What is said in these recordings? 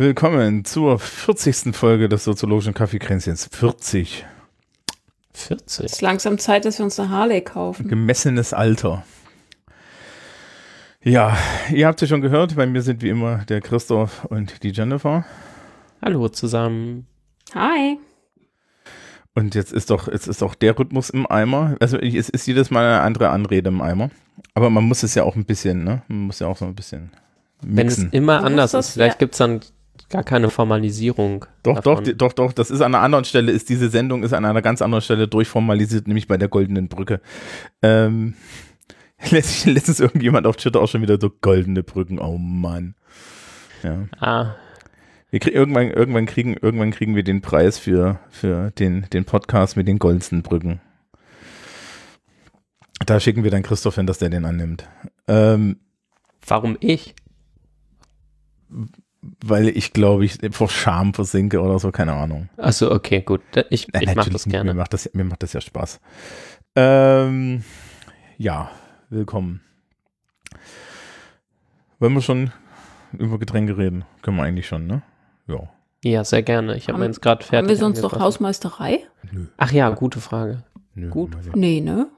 Willkommen zur 40. Folge des Soziologischen Kaffeekränzchens. 40. 40. Es ist langsam Zeit, dass wir uns eine Harley kaufen. Gemessenes Alter. Ja, ihr habt es ja schon gehört, bei mir sind wie immer der Christoph und die Jennifer. Hallo zusammen. Hi. Und jetzt ist doch, jetzt ist doch der Rhythmus im Eimer. Also es ist jedes Mal eine andere Anrede im Eimer. Aber man muss es ja auch ein bisschen, ne? Man muss ja auch so ein bisschen Wenn es mixen. immer anders muss das ist, vielleicht ja- gibt es dann gar keine Formalisierung. Doch, doch, davon. die- doch, doch, das ist an einer anderen Stelle, ist diese Sendung ist an einer ganz anderen Stelle durchformalisiert, nämlich bei der Goldenen Brücke. Ähm, letztens, irgendjemand auf Twitter auch schon wieder so goldene Brücken, oh Mann. Ja. Ah, Wir krieg, irgendwann, irgendwann, kriegen, irgendwann kriegen wir den Preis für, für den, den Podcast mit den goldenen Brücken. Da schicken wir dann Christoph hin, dass der den annimmt. Ähm, warum ich? Weil ich glaube, ich vor Scham versinke oder so, keine Ahnung. Achso, okay, gut. Ich, Nein, ich mache das gerne. Mir macht das, mir macht das ja Spaß. Ähm, ja, willkommen. Wollen wir schon über Getränke reden? Können wir eigentlich schon, ne? Ja. Ja, sehr gerne. Ich habe meins gerade fertig. Haben wir sonst noch. Hausmeisterei? Nö. Ach ja, gute Frage. nö Gut. Nee, ne?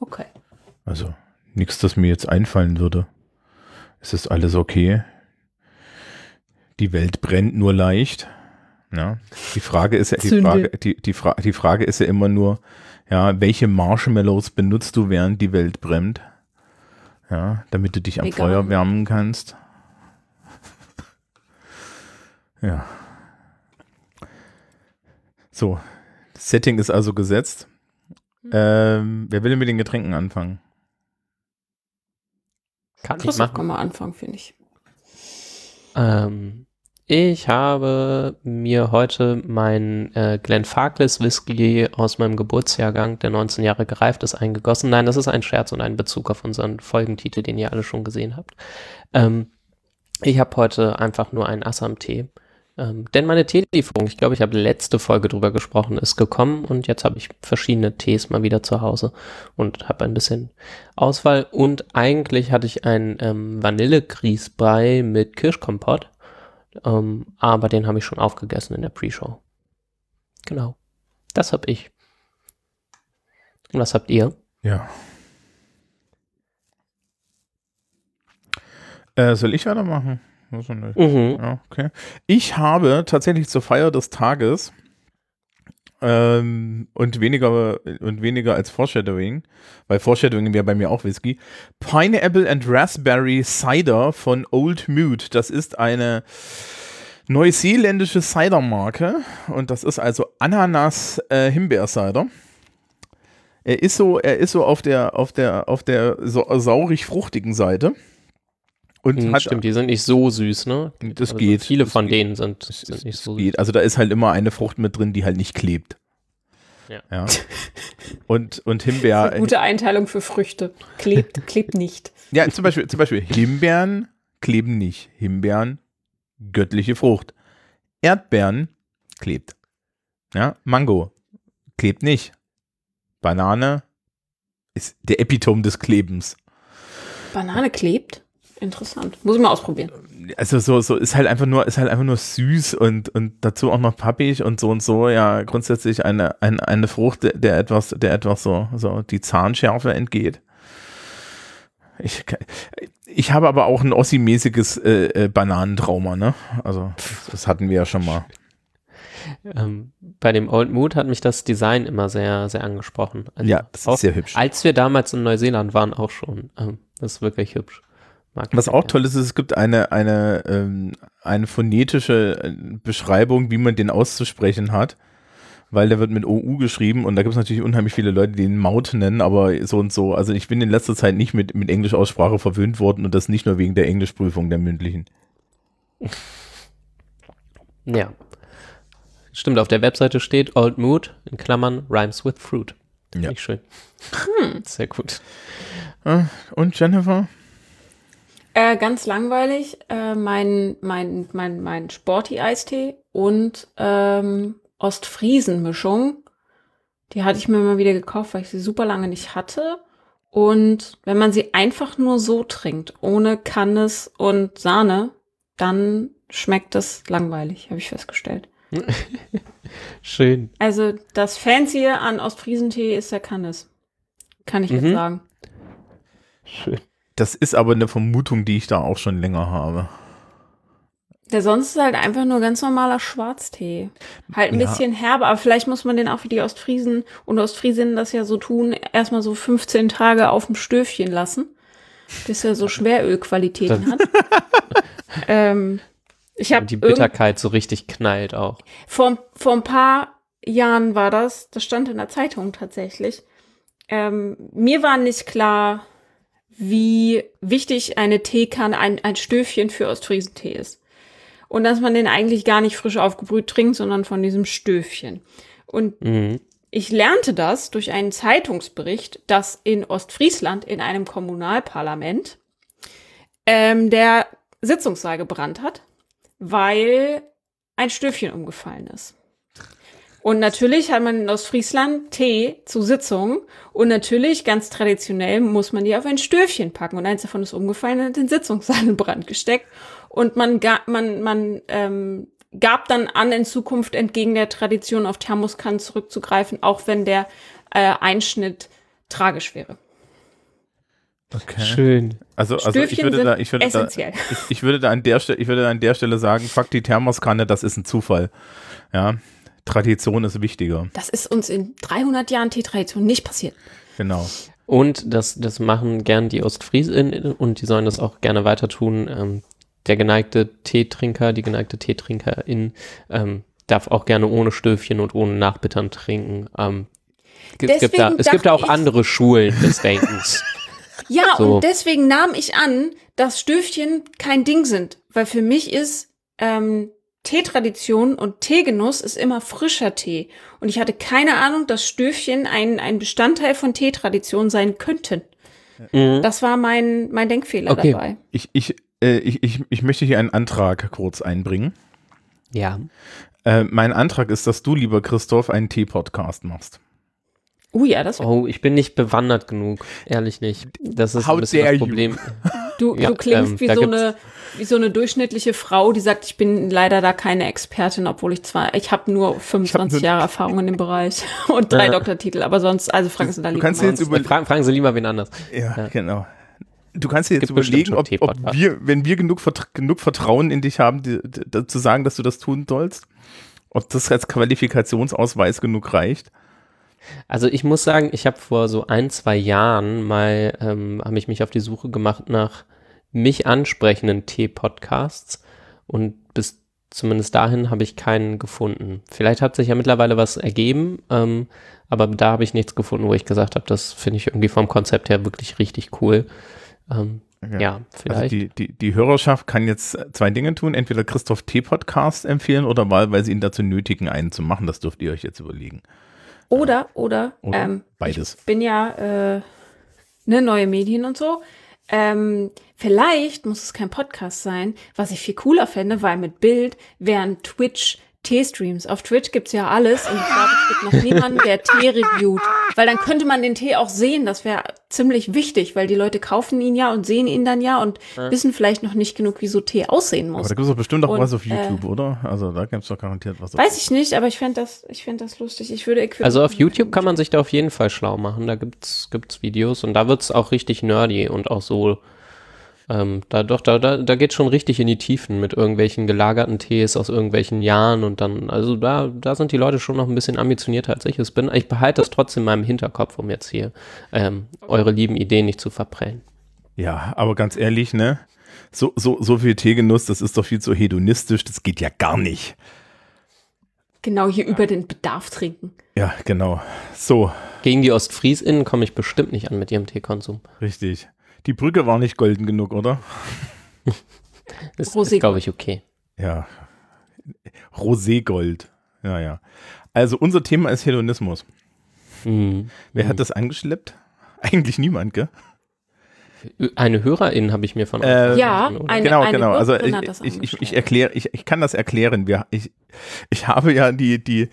Okay. Also, nichts, das mir jetzt einfallen würde. Es ist alles okay. Die Welt brennt nur leicht. Ja. Die Frage ist ja, die. Frage, die, die, Fra die Frage ist ja immer nur, ja, welche Marshmallows benutzt du, während die Welt brennt? Ja, damit du dich am Vegan. Feuer wärmen kannst. Ja. So, das Setting ist also gesetzt. Ähm, wer will denn mit den Getränken anfangen? Kann ich machen. kann mal anfangen, finde ich. Ähm, ich habe mir heute mein äh, Glenn Farkless Whisky aus meinem Geburtsjahrgang, der 19 Jahre gereift ist, eingegossen. Nein, das ist ein Scherz und ein Bezug auf unseren Folgentitel, den ihr alle schon gesehen habt. Ähm, ich habe heute einfach nur einen Assam-Tee. Ähm, denn meine Teelieferung, ich glaube, ich habe letzte Folge drüber gesprochen, ist gekommen und jetzt habe ich verschiedene Tees mal wieder zu Hause und habe ein bisschen Auswahl. Und eigentlich hatte ich einen ähm, Vanillegrießbrei mit Kirschkompott, ähm, aber den habe ich schon aufgegessen in der Pre-Show. Genau. Das habe ich. Und was habt ihr? Ja. Äh, soll ich weitermachen? Muss man nicht. Mhm. Ja, okay. Ich habe tatsächlich zur Feier des Tages ähm, und weniger und weniger als Foreshadowing, weil Foreshadowing wäre bei mir auch Whisky, Pineapple and Raspberry Cider von Old Mute. Das ist eine neuseeländische Cidermarke und das ist also Ananas äh. Er ist so, er ist so auf der auf der auf der so, saurig fruchtigen Seite. Und hat, Stimmt, die sind nicht so süß, ne? Das Also geht. Viele Das von geht. denen sind, Es- sind es- nicht so geht. Also da ist halt immer eine Frucht mit drin, die halt nicht klebt. Ja. Und, und Das ist Himbeer. eine gute Einteilung für Früchte. Klebt, klebt nicht. Ja, zum Beispiel, zum Beispiel Himbeeren kleben nicht. Himbeeren, göttliche Frucht. Erdbeeren klebt. Ja, Mango klebt nicht. Banane ist der Epitom des Klebens. Banane klebt? Interessant. Muss ich mal ausprobieren. also so, so ist halt einfach nur, ist halt einfach nur süß und, und dazu auch noch pappig und so und so, ja, grundsätzlich eine, eine, eine Frucht, der- der etwas, der etwas so, so die Zahnschärfe entgeht. Ich, ich habe aber auch ein Ossi-mäßiges äh, äh, Bananentrauma, ne? Also, das, hatten wir ja schon mal. Ähm, bei dem Old Mood hat mich das Design immer sehr, sehr angesprochen. Also Ja, das auch, ist sehr hübsch. Als wir damals in Neuseeland waren, auch schon. Ähm, das ist wirklich hübsch. Mag ich Was auch toll ist, ist, es gibt eine, eine, ähm, eine phonetische äh, Beschreibung, wie man den auszusprechen hat. Weil der wird mit OU geschrieben und da gibt es natürlich unheimlich viele Leute, die ihn Maut nennen, aber so und so. Also ich bin in letzter Zeit nicht mit, mit Englischaussprache verwöhnt worden und das nicht nur wegen der Englischprüfung der mündlichen. Ja. Stimmt, auf der Webseite steht Old Mood in Klammern Rhymes with Fruit. Ja. Nicht schön. Sehr gut. Äh, Und Jennifer? Äh, ganz langweilig. Äh, mein, mein, mein, mein Sporty-Eistee und ähm, Ostfriesen-Mischung. Die hatte ich mir mal wieder gekauft, weil ich sie super lange nicht hatte. Und wenn man sie einfach nur so trinkt, ohne Kannes und Sahne, dann schmeckt es langweilig, habe ich festgestellt. Schön. Also das Fancy an Ostfriesentee ist der Kannes. Kann ich jetzt Mhm. sagen. Schön. Das ist aber eine Vermutung, die ich da auch schon länger habe. Der sonst ist halt einfach nur ganz normaler Schwarztee. Halt ein Ja. bisschen herbe, aber vielleicht muss man den auch wie die Ostfriesen und Ostfriesinnen das ja so tun, erstmal so 15 Tage auf dem Stöfchen lassen, bis er so Schwerölqualitäten hat. ähm, ich habe Und die Bitterkeit so richtig knallt auch. vor, vor ein paar Jahren war das, das stand in der Zeitung tatsächlich. Ähm, mir war nicht klar, wie wichtig eine Teekanne, ein, ein Stöfchen für Ostfriesentee ist. Und dass man den eigentlich gar nicht frisch aufgebrüht trinkt, sondern von diesem Stöfchen. Und Mhm. ich lernte das durch einen Zeitungsbericht, dass in Ostfriesland in einem Kommunalparlament ähm, der Sitzungssaal gebrannt hat, weil ein Stöfchen umgefallen ist. Und natürlich hat man in Ostfriesland Tee zu Sitzungen und natürlich ganz traditionell muss man die auf ein Stöfchen packen und eins davon ist umgefallen und hat den Sitzungssaal in Brand gesteckt und man gab, man, man ähm, gab dann an, in Zukunft entgegen der Tradition auf Thermoskannen zurückzugreifen, auch wenn der äh, Einschnitt tragisch wäre. Okay. Schön. Also, also ich würde sind da, ich würde da, essentiell. ich, ich würde da an der Stelle, ich würde da an der Stelle sagen, fuck die Thermoskanne, das ist ein Zufall. Ja. Tradition ist wichtiger. Das ist uns in 300 Jahren Teetradition nicht passiert. Genau. Und das, das machen gern die Ostfriesinnen und die sollen das auch gerne weiter tun. Ähm, der geneigte Teetrinker, die geneigte Teetrinkerin ähm, darf auch gerne ohne Stöfchen und ohne Nachbittern trinken. Ähm, es gibt da, es gibt da auch andere Schulen des Denkens. Ja, So. und deswegen nahm ich an, dass Stöfchen kein Ding sind. Weil für mich ist ähm, Teetradition und Teegenuss ist immer frischer Tee. Und ich hatte keine Ahnung, dass Stöfchen ein, ein Bestandteil von Teetradition sein könnten. Mhm. Das war mein, mein Denkfehler Okay. dabei. Ich, ich, äh, ich, ich, ich möchte hier einen Antrag kurz einbringen. Ja. Äh, mein Antrag ist, dass du, lieber Christoph, einen Tee-Podcast machst. Uh ja, das Oh, ich bin nicht bewandert genug, ehrlich nicht. Das ist How ein bisschen dare das you. Problem. Du, Ja, du klingst ähm, wie, so eine, wie so eine durchschnittliche Frau, die sagt, ich bin leider da keine Expertin, obwohl ich zwar, ich habe nur 25 nur- Jahre Erfahrung in dem Bereich und drei Ja. Doktortitel, aber sonst, also fragen Sie da Du lieber kannst jetzt über, Fragen, fragen Sie lieber wen anders. Ja, Ja. genau. Du kannst dir jetzt Gibt überlegen, ob, ob wir, wenn wir genug, Vertra genug Vertrauen in dich haben, die, die, zu sagen, dass du das tun sollst, ob das als Qualifikationsausweis genug reicht. Also ich muss sagen, ich habe vor so ein, zwei Jahren mal, ähm, habe ich mich auf die Suche gemacht nach mich ansprechenden Tee-Podcasts und bis zumindest dahin habe ich keinen gefunden. Vielleicht hat sich ja mittlerweile was ergeben, ähm, aber da habe ich nichts gefunden, wo ich gesagt habe, das finde ich irgendwie vom Konzept her wirklich richtig cool. Ähm, Ja. ja. Also vielleicht. die, die, die Hörerschaft kann jetzt zwei Dinge tun. Entweder Christoph T. Podcast empfehlen oder weil, weil sie ihn dazu nötigen, einen zu machen. Das dürft ihr euch jetzt überlegen. Oder, oder, Oder ähm, beides. ich bin ja, äh, ne, neue Medien und so. Ähm, vielleicht muss es kein Podcast sein, was ich viel cooler fände, weil mit Bild wären Twitch Tee-Streams. Auf Twitch gibt's ja alles und ich glaube, es gibt noch niemanden, der Tee reviewt. Weil dann könnte man den Tee auch sehen. Das wäre ziemlich wichtig, weil die Leute kaufen ihn ja und sehen ihn dann ja und wissen vielleicht noch nicht genug, wie so Tee aussehen Aber muss. da gibt es doch bestimmt auch Und, was auf äh, YouTube, oder? Also da gibt es doch garantiert was. auf Weiß ich nicht, aber ich fände das, ich fänd das lustig. Ich würde Equipment- Also auf YouTube kann man sich da auf jeden Fall schlau machen. Da gibt's gibt's Videos und da wird's auch richtig nerdy und auch so. Ähm, da doch, da, da, da geht schon richtig in die Tiefen mit irgendwelchen gelagerten Tees aus irgendwelchen Jahren und dann, also da, da sind die Leute schon noch ein bisschen ambitionierter als ich es bin. Ich behalte das trotzdem in meinem Hinterkopf, um jetzt hier ähm, eure lieben Ideen nicht zu verprellen. Ja, aber ganz ehrlich, ne? So, so, so viel Teegenuss, das ist doch viel zu hedonistisch, das geht ja gar nicht. Genau hier über den Bedarf trinken. Ja, genau. So, Gegen die OstfriesInnen komme ich bestimmt nicht an mit ihrem Teekonsum. richtig. Die Brücke war nicht golden genug, oder? Das ist, Roségold. glaube ich, okay. Ja. Roségold. Ja, ja. Also unser Thema ist Hedonismus. Mhm. Wer hat das angeschleppt? Eigentlich niemand, gell? Eine Hörerin habe ich mir von euch Äh, Ja, lassen, oder? eine- genau, genau. Also ich, ich, ich, ich erkläre, ich, ich kann das erklären. Wir, ich, ich habe ja die, die,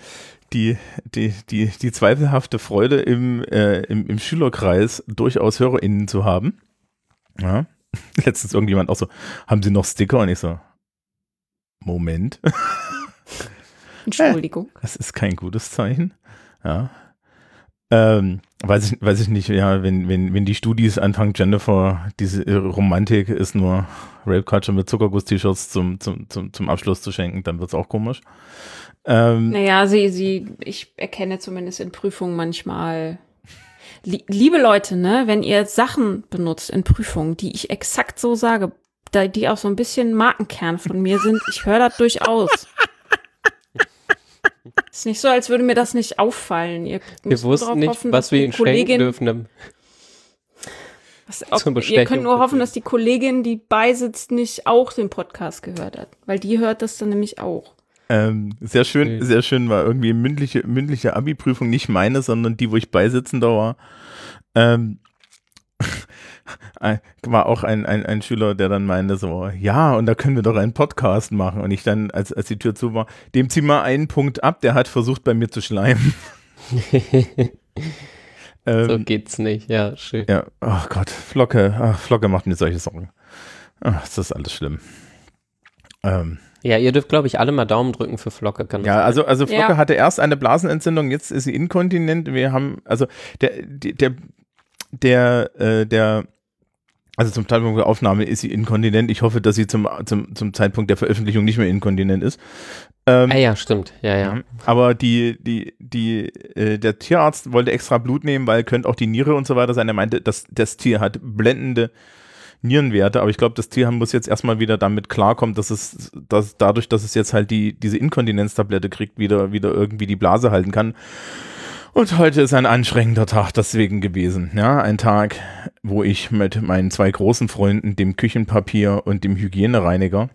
die, die, die, die zweifelhafte Freude im, äh, im, im Schülerkreis durchaus HörerInnen zu haben. Ja. Letztens irgendjemand auch so, haben Sie noch Sticker? Und ich so, Moment, Entschuldigung. das ist kein gutes Zeichen. Ja. Ähm, weiß ich, weiß ich nicht, ja, wenn, wenn, wenn die Studis anfangen, Jennifer, diese äh, Romantik ist nur Rape Culture mit Zuckerguss-T-Shirts zum, zum, zum, zum Abschluss zu schenken, dann wird's auch komisch. Ähm, Naja, sie, sie, ich erkenne zumindest in Prüfungen manchmal. Lie- Liebe Leute, ne, wenn ihr Sachen benutzt in Prüfungen, die ich exakt so sage, da, die auch so ein bisschen Markenkern von mir sind, ich höre das durchaus. Ist nicht so, als würde mir das nicht auffallen. Ihr Wir wussten nicht, hoffen, was wir ihnen schenken dürfen. Was, ob, ihr könnt nur hoffen, dass die Kollegin, die beisitzt, nicht auch den Podcast gehört hat. Weil die hört das dann nämlich auch. Ähm, sehr schön, Okay. sehr schön war irgendwie mündliche, mündliche Abi-Prüfung, nicht meine, sondern die, wo ich beisitzender war. Ähm, war auch ein, ein, ein Schüler, der dann meinte so, ja, und da können wir doch einen Podcast machen. Und ich dann, als, als die Tür zu war, dem zieh mal einen Punkt ab, der hat versucht, bei mir zu schleimen. ähm, so geht's nicht. Ja, schön. Ja, ach Gott, Flocke, ach, Flocke macht mir solche Sorgen. Ach, das ist alles schlimm. Ähm, Ja, ihr dürft, glaube ich, alle mal Daumen drücken für Flocke. Kann ja, also, also Flocke Ja. hatte erst eine Blasenentzündung, jetzt ist sie inkontinent. Wir haben, also der, der, der, äh, der, also zum Zeitpunkt der Aufnahme ist sie inkontinent. Ich hoffe, dass sie zum, zum, zum Zeitpunkt der Veröffentlichung nicht mehr inkontinent ist. Ähm, Ah ja, stimmt. Ja, ja. Mhm. Aber die, die, die, äh, der Tierarzt wollte extra Blut nehmen, weil könnte auch die Niere und so weiter sein. Er meinte, dass das Tier hat blendende Nierenwerte, aber ich glaube, das Tier muss jetzt erstmal wieder damit klarkommen, dass es, dass dadurch, dass es jetzt halt die, diese Inkontinenztablette kriegt, wieder, wieder irgendwie die Blase halten kann. Und heute ist ein anstrengender Tag deswegen gewesen. Ja, ein Tag, wo ich mit meinen zwei großen Freunden, dem Küchenpapier und dem Hygienereiniger,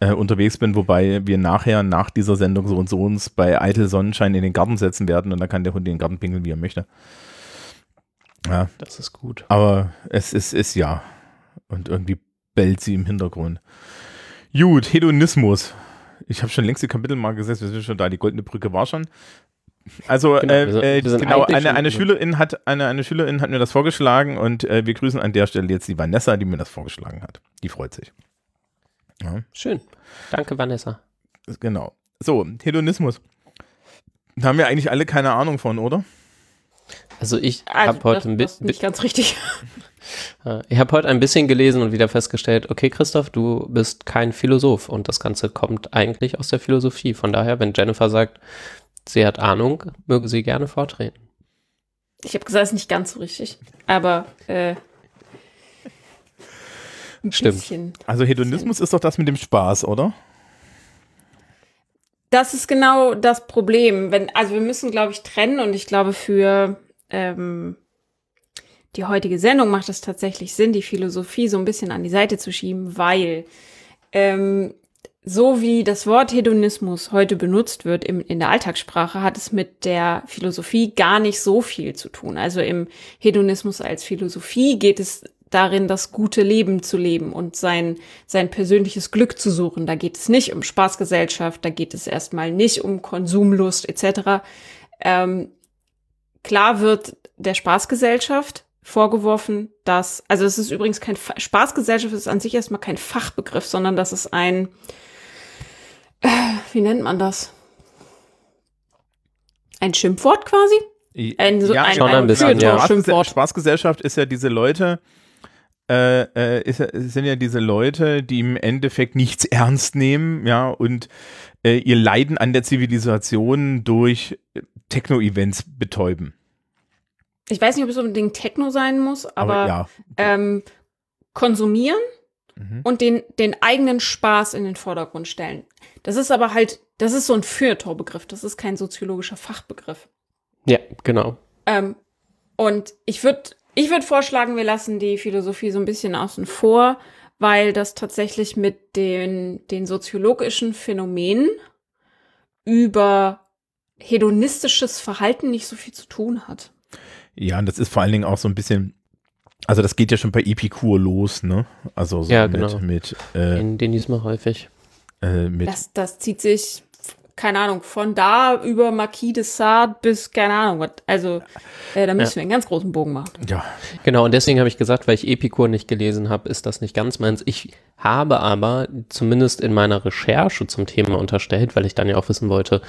äh, unterwegs bin, wobei wir nachher nach dieser Sendung so und so uns bei eitel Sonnenschein in den Garten setzen werden und dann kann der Hund in den Garten pinkeln, wie er möchte. Ja, Das ist gut. aber es ist, ist ja. Und irgendwie bellt sie im Hintergrund. Gut, Hedonismus. Ich habe schon längst die Kapitel mal gesetzt, wir sind schon da, die goldene Brücke war schon. Also, Genau, äh, äh, genau, eine, eine Schülerin hat eine, eine Schülerin hat mir das vorgeschlagen und äh, wir grüßen an der Stelle jetzt die Vanessa, die mir das vorgeschlagen hat. Die freut sich. Ja. Schön. Danke, Vanessa. Genau. So, Hedonismus. Da haben wir eigentlich alle keine Ahnung von, oder? Also ich Also, habe heute ein bisschen, nicht ganz richtig. Ich habe heute ein bisschen gelesen und wieder festgestellt, okay, Christoph, du bist kein Philosoph und das Ganze kommt eigentlich aus der Philosophie. Von daher, wenn Jennifer sagt, sie hat Ahnung, möge sie gerne vortreten. Ich habe gesagt, es ist nicht ganz so richtig. Aber äh, ein Stimmt. bisschen. Also Hedonismus ist doch das mit dem Spaß, oder? Das ist genau das Problem. Wenn, also wir müssen, glaube ich, trennen und ich glaube, für ähm, die heutige Sendung macht es tatsächlich Sinn, die Philosophie so ein bisschen an die Seite zu schieben, weil ähm, so wie das Wort Hedonismus heute benutzt wird im, in der Alltagssprache, hat es mit der Philosophie gar nicht so viel zu tun. Also im Hedonismus als Philosophie geht es darin, das gute Leben zu leben und sein, sein persönliches Glück zu suchen. Da geht es nicht um Spaßgesellschaft, da geht es erstmal nicht um Konsumlust etc. Ähm, klar wird der Spaßgesellschaft vorgeworfen, dass, also es ist übrigens kein, Fa- Spaßgesellschaft ist an sich erstmal kein Fachbegriff, sondern das ist ein, äh, wie nennt man das? Ein Schimpfwort quasi? Ein, so, ein, schon ein bisschen, Feuilleton- ja. Schimpfwort. Spaßgesellschaft ist ja diese Leute, äh, äh, ist, sind ja diese Leute, die im Endeffekt nichts ernst nehmen, ja, und äh, ihr Leiden an der Zivilisation durch Techno-Events betäuben. Ich weiß nicht, ob es unbedingt Techno sein muss, aber, Aber, ja. ähm, konsumieren Mhm. und den, den eigenen Spaß in den Vordergrund stellen. Das ist aber halt, das ist so ein Feuilleton-Begriff, das ist kein soziologischer Fachbegriff. Ja, genau. Ähm, und ich würde ich würd vorschlagen, wir lassen die Philosophie so ein bisschen außen vor, weil das tatsächlich mit den, den soziologischen Phänomenen über hedonistisches Verhalten nicht so viel zu tun hat. Ja, und das ist vor allen Dingen auch so ein bisschen Also das geht ja schon bei Epikur los, ne? Also so Ja, mit, genau. mit, äh, In den diesmal häufig. äh, mit Das, das zieht sich, keine Ahnung, von da über Marquis de Sade bis, keine Ahnung, was. Also, äh, da müssen wir einen ganz großen Bogen machen. ja, Genau, und deswegen habe ich gesagt, weil ich Epikur nicht gelesen habe, ist das nicht ganz meins. Ich habe aber zumindest in meiner Recherche zum Thema unterstellt, weil ich dann ja auch wissen wollte,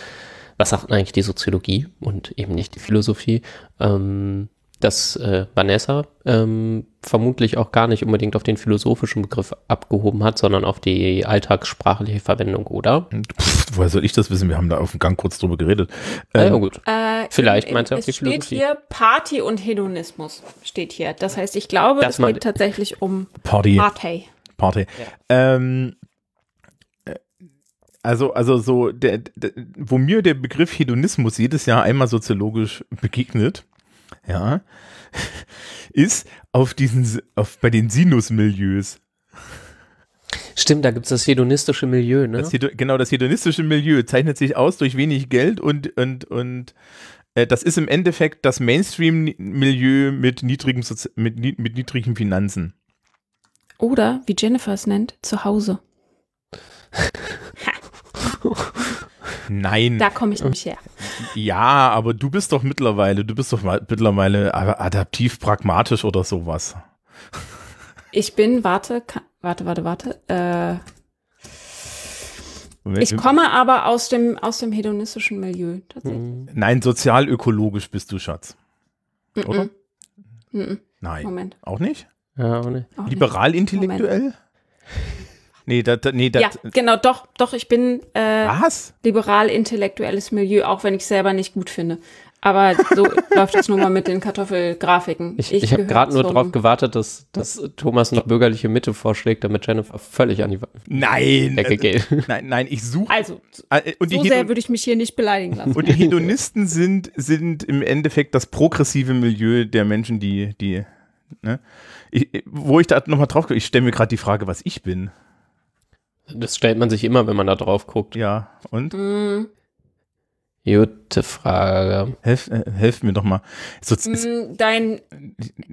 was sagt eigentlich die Soziologie und eben nicht die Philosophie, ähm, dass äh, Vanessa ähm, vermutlich auch gar nicht unbedingt auf den philosophischen Begriff abgehoben hat, sondern auf die alltagssprachliche Verwendung, oder? Pff, woher soll ich das wissen? Wir haben da auf dem Gang kurz drüber geredet. Ja, Ähm, ja, gut. Äh, Vielleicht in- meint er auch es die steht Philosophie. hier Party und Hedonismus steht hier. Das heißt, ich glaube, Das es geht tatsächlich um Party. Party. Party. Ähm, äh, also, also so, der, der, wo mir der Begriff Hedonismus jedes Jahr einmal soziologisch begegnet, ja, ist auf diesen, auf, bei den Sinusmilieus. Stimmt, da gibt es das hedonistische Milieu, ne? Das genau, das hedonistische Milieu zeichnet sich aus durch wenig Geld und, und, und äh, das ist im Endeffekt das Mainstream-Milieu mit, niedrigem Sozi- mit, mit niedrigen Finanzen. Oder, wie Jennifer es nennt, zu Hause. Nein. Da komme ich nämlich her. Ja, aber du bist doch mittlerweile, du bist doch mittlerweile adaptiv pragmatisch oder sowas. Ich bin, warte, ka- warte, warte, warte. Äh, ich komme aber aus dem, aus dem hedonistischen Milieu. Tatsächlich. Mhm. Nein, sozialökologisch bist du, Schatz. Oder? Mm -mm. Nein. Moment. Auch nicht? Ja, auch nicht. Auch nicht. Liberal-intellektuell? Nee, da, da, nee, da, Ja, genau, doch, doch, ich bin äh, was? liberal-intellektuelles Milieu, auch wenn ich selber nicht gut finde. Aber so läuft das nun mal mit den Kartoffelgrafiken. Ich, ich, habe gehöre gerade nur darauf gewartet, dass, dass Thomas noch bürgerliche Mitte vorschlägt, damit Jennifer völlig an die Nein. Decke äh, geht. Nein, nein, ich suche. Also, Äh, und, die so sehr würde ich mich hier nicht beleidigen lassen. und die Hedonisten sind, sind im Endeffekt das progressive Milieu der Menschen, die, die, ne? Ich, wo ich da nochmal drauf ich stelle mir gerade die Frage, was ich bin. Das stellt man sich immer, wenn man da drauf guckt. Ja, und? Mm, Gute Frage. Helf, äh, helft mir doch mal. So, ist, mm, Dein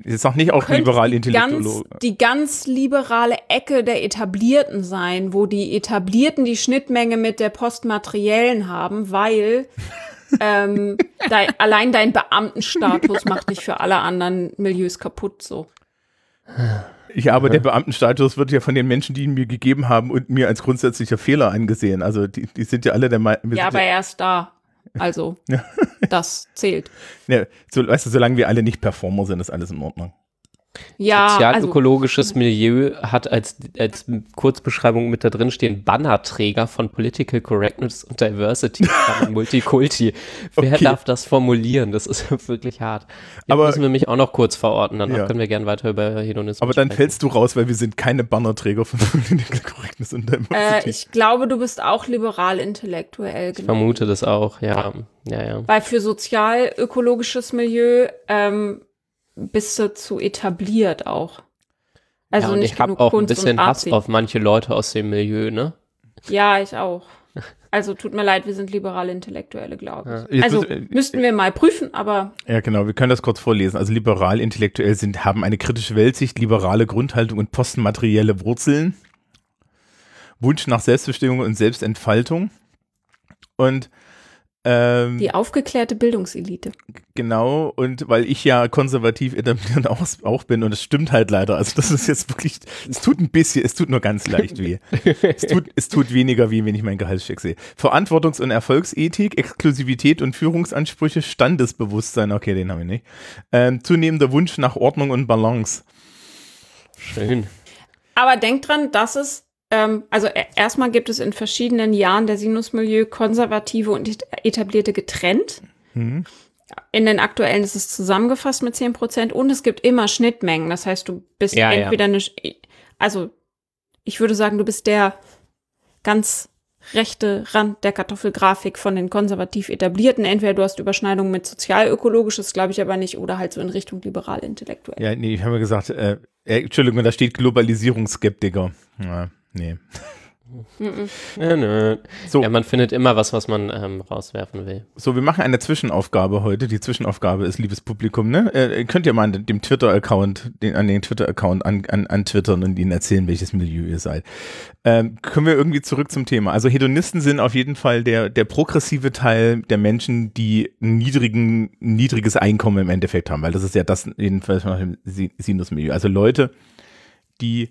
ist auch nicht auch liberal die ganz, intellektuell. die ganz liberale Ecke der Etablierten sein, wo die Etablierten die Schnittmenge mit der postmateriellen haben, weil ähm, dei- allein dein Beamtenstatus macht dich für alle anderen Milieus kaputt. So. Ja, aber der Beamtenstatus wird ja von den Menschen, die ihn mir gegeben haben und mir als grundsätzlicher Fehler angesehen. Also die, die sind ja alle der Meinung. Ja, aber erst da. Also, das zählt. ja, so, weißt du, solange wir alle nicht Performer sind, ist alles in Ordnung. Ja, also, Sozialökologisches Milieu hat als, als Kurzbeschreibung mit da drin stehen Bannerträger von Political Correctness und Diversity, Multikulti. Wer Okay. darf das formulieren? Das ist wirklich hart. Jetzt Aber- müssen wir mich auch noch kurz verorten, danach Ja. können wir gerne weiter über Hedonismus Aber dann sprechen. fällst du raus, weil wir sind keine Bannerträger von Political Correctness und äh, Diversity. ich glaube, du bist auch liberal-intellektuell. Ich Genau. vermute das auch, ja. Ja, ja. Weil für sozial-ökologisches Milieu ähm, bist du zu etabliert auch. Also ja, und nicht ich habe genug auch ein bisschen Hass auf manche Leute aus dem Milieu, ne? Ja, ich auch. Also tut mir leid, wir sind liberale Intellektuelle, glaube ich. Jetzt Also äh, müssten wir mal prüfen, aber Ja, genau, wir können das kurz vorlesen. Also liberal intellektuell sind, haben eine kritische Weltsicht, liberale Grundhaltung und postmaterielle Wurzeln. Wunsch nach Selbstbestimmung und Selbstentfaltung. Und ähm, die aufgeklärte Bildungselite. Genau, und weil ich ja konservativ etabliert auch, auch bin, und es stimmt halt leider, also das ist jetzt wirklich, es tut ein bisschen, es tut nur ganz leicht weh. es, tut, es tut weniger weh, wenn ich meinen Gehaltscheck sehe. Verantwortungs- und Erfolgsethik, Exklusivität und Führungsansprüche, Standesbewusstsein, okay, den haben wir nicht. Ähm, zunehmender Wunsch nach Ordnung und Balance. Schön. Aber denkt dran, dass es, ähm, also e- erstmal gibt es in verschiedenen Jahren der Sinusmilieu konservative und et- etablierte getrennt. Mhm. In den aktuellen ist es zusammengefasst mit 10 Prozent und es gibt immer Schnittmengen. Das heißt, du bist Ja, ja. entweder eine, Sch- also ich würde sagen, du bist der ganz rechte Rand der Kartoffelgrafik von den konservativ etablierten. Entweder du hast Überschneidungen mit sozialökologisch, das glaube ich aber nicht, oder halt so in Richtung liberal-intellektuell. Ja, nee, ich habe ja gesagt, äh, äh, Entschuldigung, da steht Globalisierungsskeptiker. Ja, nee. So. ja, man findet immer was, was man ähm, rauswerfen will. So, wir machen eine Zwischenaufgabe heute. Die Zwischenaufgabe ist, liebes Publikum, ne? Äh, könnt ihr mal an dem Twitter-Account, den, an den Twitter-Account an, an, an twittern und ihnen erzählen, welches Milieu ihr seid. Ähm, können wir irgendwie zurück zum Thema. Also Hedonisten sind auf jeden Fall der, der progressive Teil der Menschen, die ein niedrigen, niedriges Einkommen im Endeffekt haben, weil das ist ja das jedenfalls nach dem Si- Sinus-Milieu. Also Leute, die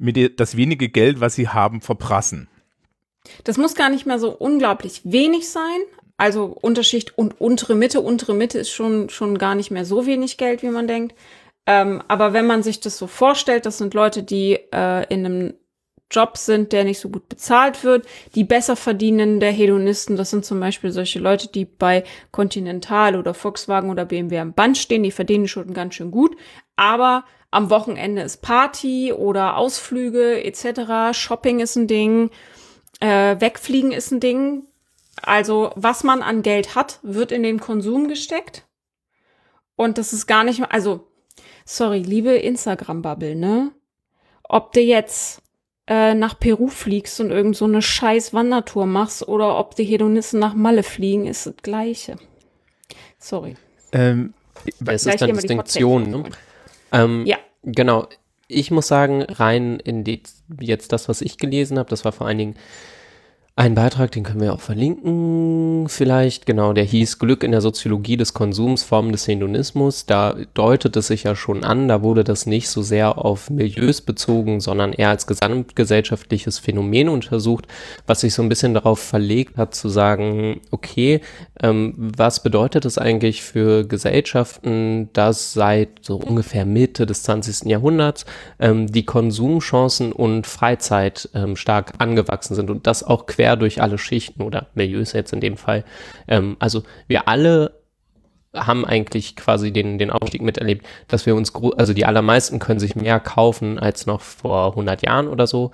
mit das wenige Geld, was sie haben, verprassen. Das muss gar nicht mehr so unglaublich wenig sein. Also Unterschicht und untere Mitte. Untere Mitte ist schon, schon gar nicht mehr so wenig Geld, wie man denkt. Ähm, aber wenn man sich das so vorstellt, das sind Leute, die äh, in einem Job sind, der nicht so gut bezahlt wird, die besser verdienen der Hedonisten. Das sind zum Beispiel solche Leute, die bei Continental oder Volkswagen oder BMW am Band stehen. Die verdienen schon ganz schön gut. Aber am Wochenende ist Party oder Ausflüge etc. Shopping ist ein Ding. Äh, wegfliegen ist ein Ding. Also, was man an Geld hat, wird in den Konsum gesteckt. Und das ist gar nicht mehr, also, sorry, liebe Instagram-Bubble, ne? Ob du jetzt äh, nach Peru fliegst und irgend so eine scheiß Wandertour machst oder ob die Hedonisten nach Malle fliegen, ist das Gleiche. Sorry. Ähm, Es ist die Distinktion. Ne? Ähm, Ja. Genau. Ich muss sagen, rein in die, jetzt das, was ich gelesen habe, das war vor allen Dingen ein Beitrag, den können wir auch verlinken, vielleicht, genau, der hieß Glück in der Soziologie des Konsums, Formen des Hedonismus. Da deutet es sich ja schon an, da wurde das nicht so sehr auf Milieus bezogen, sondern eher als gesamtgesellschaftliches Phänomen untersucht, was sich so ein bisschen darauf verlegt hat, zu sagen, okay, ähm, was bedeutet es eigentlich für Gesellschaften, dass seit so ungefähr Mitte des 20. Jahrhunderts ähm, die Konsumchancen und Freizeit ähm, stark angewachsen sind und das auch quer durch alle Schichten oder Milieus jetzt in dem Fall. Ähm, also wir alle haben eigentlich quasi den, den Aufstieg miterlebt, dass wir uns, also die allermeisten können sich mehr kaufen als noch vor 100 Jahren oder so.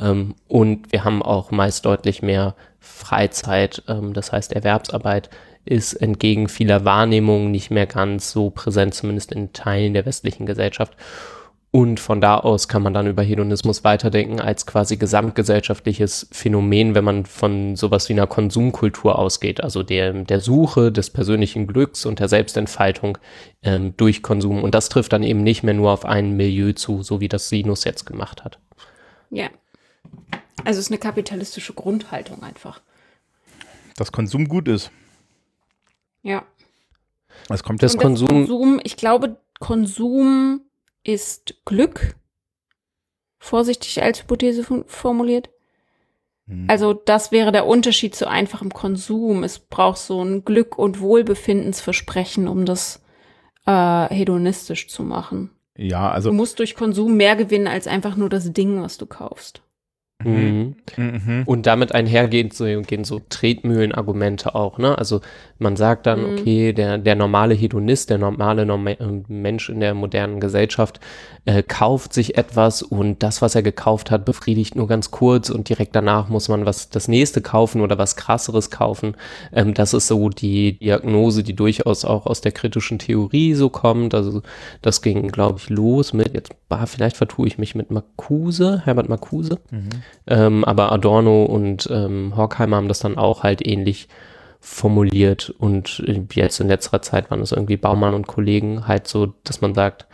Ähm, und wir haben auch meist deutlich mehr Freizeit, ähm, das heißt Erwerbsarbeit ist entgegen vieler Wahrnehmungen nicht mehr ganz so präsent, zumindest in Teilen der westlichen Gesellschaft. Und von da aus kann man dann über Hedonismus weiterdenken als quasi gesamtgesellschaftliches Phänomen, wenn man von sowas wie einer Konsumkultur ausgeht, also der, der Suche des persönlichen Glücks und der Selbstentfaltung ähm, durch Konsum. Und das trifft dann eben nicht mehr nur auf ein Milieu zu, so wie das Sinus jetzt gemacht hat. Ja. Also es ist eine kapitalistische Grundhaltung einfach. dass Konsum gut ist. Ja. Das kommt Das Und Konsum, Konsum, ich glaube, Konsum ist Glück. Vorsichtig als Hypothese formuliert. Hm. Also das wäre der Unterschied zu einfachem Konsum. Es braucht so ein Glück- und Wohlbefindensversprechen, um das äh, hedonistisch zu machen. ja, Du also musst durch Konsum mehr gewinnen als einfach nur das Ding, was du kaufst. Mhm. Mhm. Und damit einhergehen so, gehen so Tretmühlenargumente auch, ne? Also man sagt dann, Mhm. okay, der, der normale Hedonist, der normale Norma äh, Mensch in der modernen Gesellschaft äh, kauft sich etwas und das, was er gekauft hat, befriedigt nur ganz kurz und direkt danach muss man was das nächste kaufen oder was krasseres kaufen. Ähm, das ist so die Diagnose, die durchaus auch aus der kritischen Theorie so kommt. Also das ging, glaube ich, los mit, jetzt bah, vielleicht vertue ich mich mit Marcuse, Herbert Marcuse. Ähm, aber Adorno und ähm, Horkheimer haben das dann auch halt ähnlich formuliert und äh, jetzt in letzter Zeit waren es irgendwie Baumann und Kollegen halt so, dass man sagt,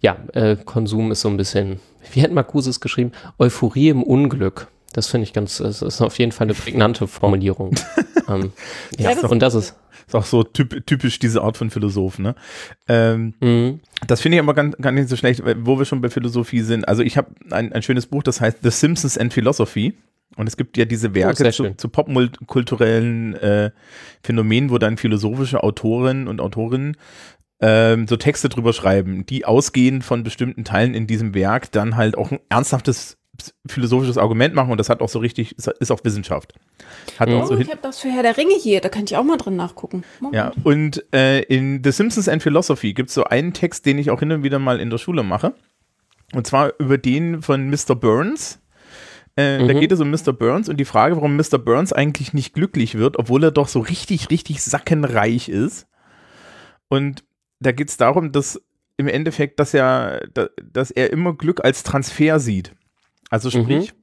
ja, äh, Konsum ist so ein bisschen, wie hat Marcuse es geschrieben? Euphorie im Unglück. Das finde ich ganz, das ist auf jeden Fall eine prägnante Formulierung. ähm, ja, Ja, das- und das ist, Ist auch so typ, typisch diese Art von Philosophen, ne? Ähm, mh, das finde ich aber gar, gar nicht so schlecht, wo wir schon bei Philosophie sind. Also ich habe ein, ein schönes Buch, das heißt The Simpsons and Philosophy. Und es gibt ja diese Werke sehr zu, zu popkulturellen äh, Phänomenen, wo dann philosophische Autorinnen und Autorinnen ähm, so Texte drüber schreiben, die ausgehend von bestimmten Teilen in diesem Werk dann halt auch ein ernsthaftes philosophisches Argument machen und das hat auch so richtig, ist auch Wissenschaft. Hat Mhm. auch so oh, ich habe das für Herr der Ringe hier, da könnte ich auch mal drin nachgucken. Moment. ja, und äh, in The Simpsons and Philosophy gibt es so einen Text, den ich auch hin und wieder mal in der Schule mache. Und zwar über den von Mr. Burns. Äh, Da Mhm. geht es um Mr. Burns und die Frage, warum Mr. Burns eigentlich nicht glücklich wird, obwohl er doch so richtig, richtig sackenreich ist. Und da geht es darum, dass im Endeffekt, dass er, da- dass er immer Glück als Transfer sieht. Also sprich,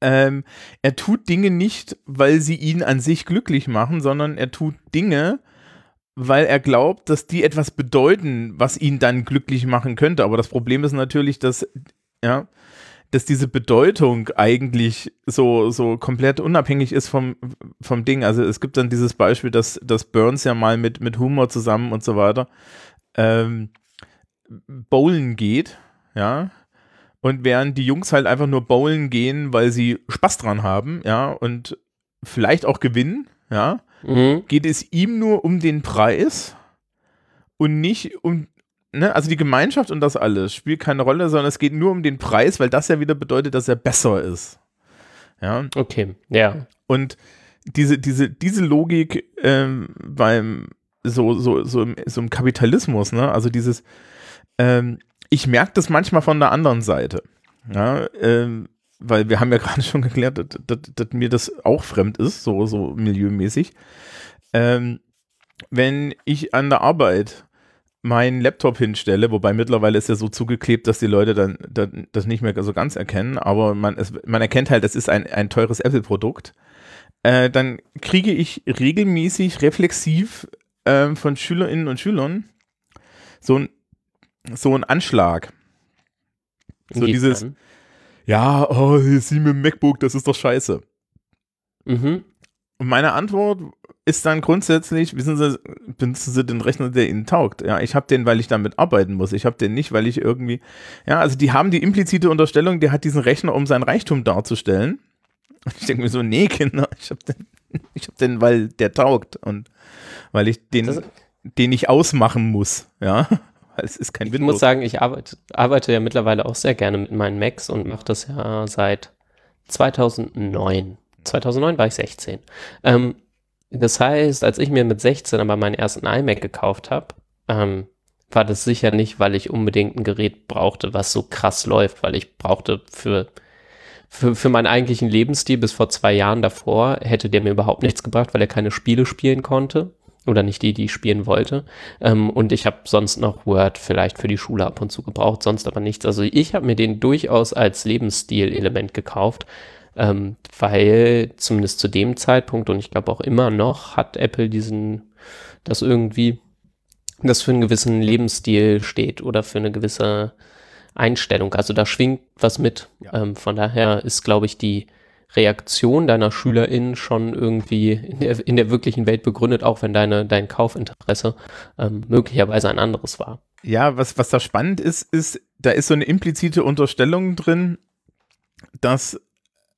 ähm, er tut Dinge nicht, weil sie ihn an sich glücklich machen, sondern er tut Dinge, weil er glaubt, dass die etwas bedeuten, was ihn dann glücklich machen könnte. Aber das Problem ist natürlich, dass, ja, dass diese Bedeutung eigentlich so, so komplett unabhängig ist vom, vom Ding. Also es gibt dann dieses Beispiel, dass, dass Burns ja mal mit, mit Humor zusammen und so weiter ähm, bowlen geht, ja, und während die Jungs halt einfach nur bowlen gehen, weil sie Spaß dran haben, ja, und vielleicht auch gewinnen, ja, Mhm. geht es ihm nur um den Preis und nicht um, ne, also die Gemeinschaft und das alles spielt keine Rolle, sondern es geht nur um den Preis, weil das ja wieder bedeutet, dass er besser ist. Ja, Okay, ja. und diese, diese, diese Logik ähm, beim so, so, so, im, so im Kapitalismus, ne? Also dieses, ähm, ich merke das manchmal von der anderen Seite. Ja, ähm, weil wir haben ja gerade schon geklärt, dass, dass, dass mir das auch fremd ist, so, so milieumäßig. Ähm, wenn ich an der Arbeit meinen Laptop hinstelle, wobei mittlerweile ist er so zugeklebt, dass die Leute dann, dann das nicht mehr so ganz erkennen, aber man, es, man erkennt halt, es ist ein, ein teures Apple-Produkt, äh, dann kriege ich regelmäßig reflexiv ähm, von Schülerinnen und Schülern so ein so ein Anschlag. So Geht's dieses, dann? ja, oh, sie mit dem MacBook, das ist doch scheiße. Mhm. Und meine Antwort ist dann grundsätzlich, wissen Sie, benutzen Sie den Rechner, der Ihnen taugt. Ja, ich habe den, weil ich damit arbeiten muss. Ich habe den nicht, weil ich irgendwie, ja, also die haben die implizite Unterstellung, der hat diesen Rechner, um sein Reichtum darzustellen. Und ich denke mir so, nee, Kinder, ich habe den, ich habe den, weil der taugt und weil ich den, Das- den ich ausmachen muss, ja. Es ist kein Ich Windows. muss sagen, ich arbeite, arbeite ja mittlerweile auch sehr gerne mit meinen Macs und mache das ja seit 2009. 2009 war ich 16. Ähm, das heißt, als ich mir mit 16 aber meinen ersten iMac gekauft habe, ähm, war das sicher nicht, weil ich unbedingt ein Gerät brauchte, was so krass läuft, weil ich brauchte für, für, für meinen eigentlichen Lebensstil bis vor zwei Jahren davor, hätte der mir überhaupt nichts gebracht, weil er keine Spiele spielen konnte. Oder nicht die, die ich spielen wollte. Ähm, und ich habe sonst noch Word vielleicht für die Schule ab und zu gebraucht, sonst aber nichts. Also ich habe mir den durchaus als Lebensstil-Element gekauft, ähm, weil zumindest zu dem Zeitpunkt und ich glaube auch immer noch hat Apple diesen, das irgendwie, das für einen gewissen Lebensstil steht oder für eine gewisse Einstellung. Also da schwingt was mit. Ja. Ähm, von daher ist, glaube ich, die Reaktion deiner SchülerInnen schon irgendwie in der, in der wirklichen Welt begründet, auch wenn deine, dein Kaufinteresse ähm, möglicherweise ein anderes war. Ja, was, was da spannend ist, ist, da ist so eine implizite Unterstellung drin, dass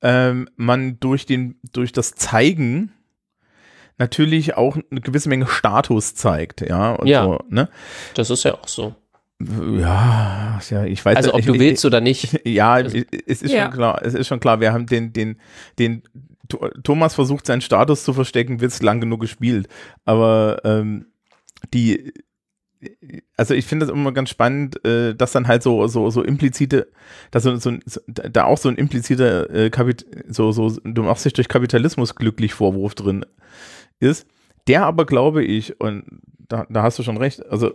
ähm, man durch, den, durch das Zeigen natürlich auch eine gewisse Menge Status zeigt, ja. Ja. So, ne? Das ist ja auch so. Ja, ja, ich weiß Also ob ich, du ich, willst oder nicht. Ja, Also- es ist Ja. schon klar, es ist schon klar, wir haben den, den, den, Tho- Thomas versucht seinen Status zu verstecken, wird es lang genug gespielt. Aber ähm, die, also ich finde das immer ganz spannend, äh, dass dann halt so, so, so implizite, dass so, so, so da auch so ein impliziter äh, Kapit so, so, du machst dich durch Kapitalismus glücklich Vorwurf drin ist, der aber glaube ich, und da, da hast du schon recht, also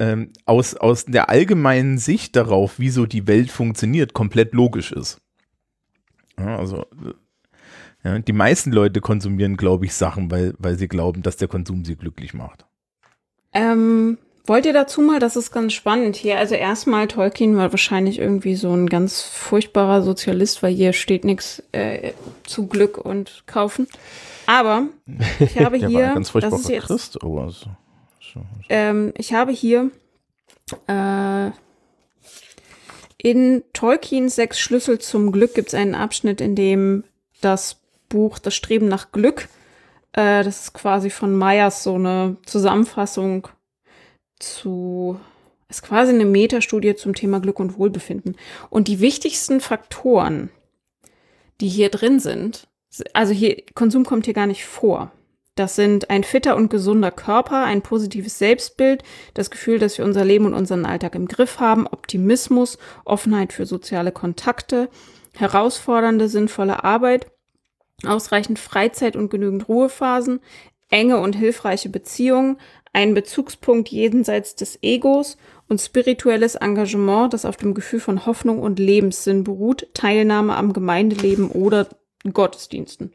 ähm, aus, aus der allgemeinen Sicht darauf, wie so die Welt funktioniert, komplett logisch ist. Ja, also äh, ja, die meisten Leute konsumieren, glaube ich, Sachen, weil, weil sie glauben, dass der Konsum sie glücklich macht. Ähm, wollt ihr dazu mal, das ist ganz spannend hier. Also erstmal, Tolkien war wahrscheinlich irgendwie so ein ganz furchtbarer Sozialist, weil hier steht nichts äh, zu Glück und Kaufen. Aber ich habe war hier, ein ganz das furchtbarer ist jetzt, Christ, aber so, so, ähm, ich habe hier äh, in Tolkiens Sechs Schlüssel zum Glück gibt es einen Abschnitt, in dem das Buch Das Streben nach Glück, äh, das ist quasi von Meyers so eine Zusammenfassung zu, ist quasi eine Metastudie zum Thema Glück und Wohlbefinden. Und die wichtigsten Faktoren, die hier drin sind, also hier, Konsum kommt hier gar nicht vor. Das sind ein fitter und gesunder Körper, ein positives Selbstbild, das Gefühl, dass wir unser Leben und unseren Alltag im Griff haben, Optimismus, Offenheit für soziale Kontakte, herausfordernde, sinnvolle Arbeit, ausreichend Freizeit und genügend Ruhephasen, enge und hilfreiche Beziehungen, ein Bezugspunkt jenseits des Egos und spirituelles Engagement, das auf dem Gefühl von Hoffnung und Lebenssinn beruht, Teilnahme am Gemeindeleben oder Gottesdiensten.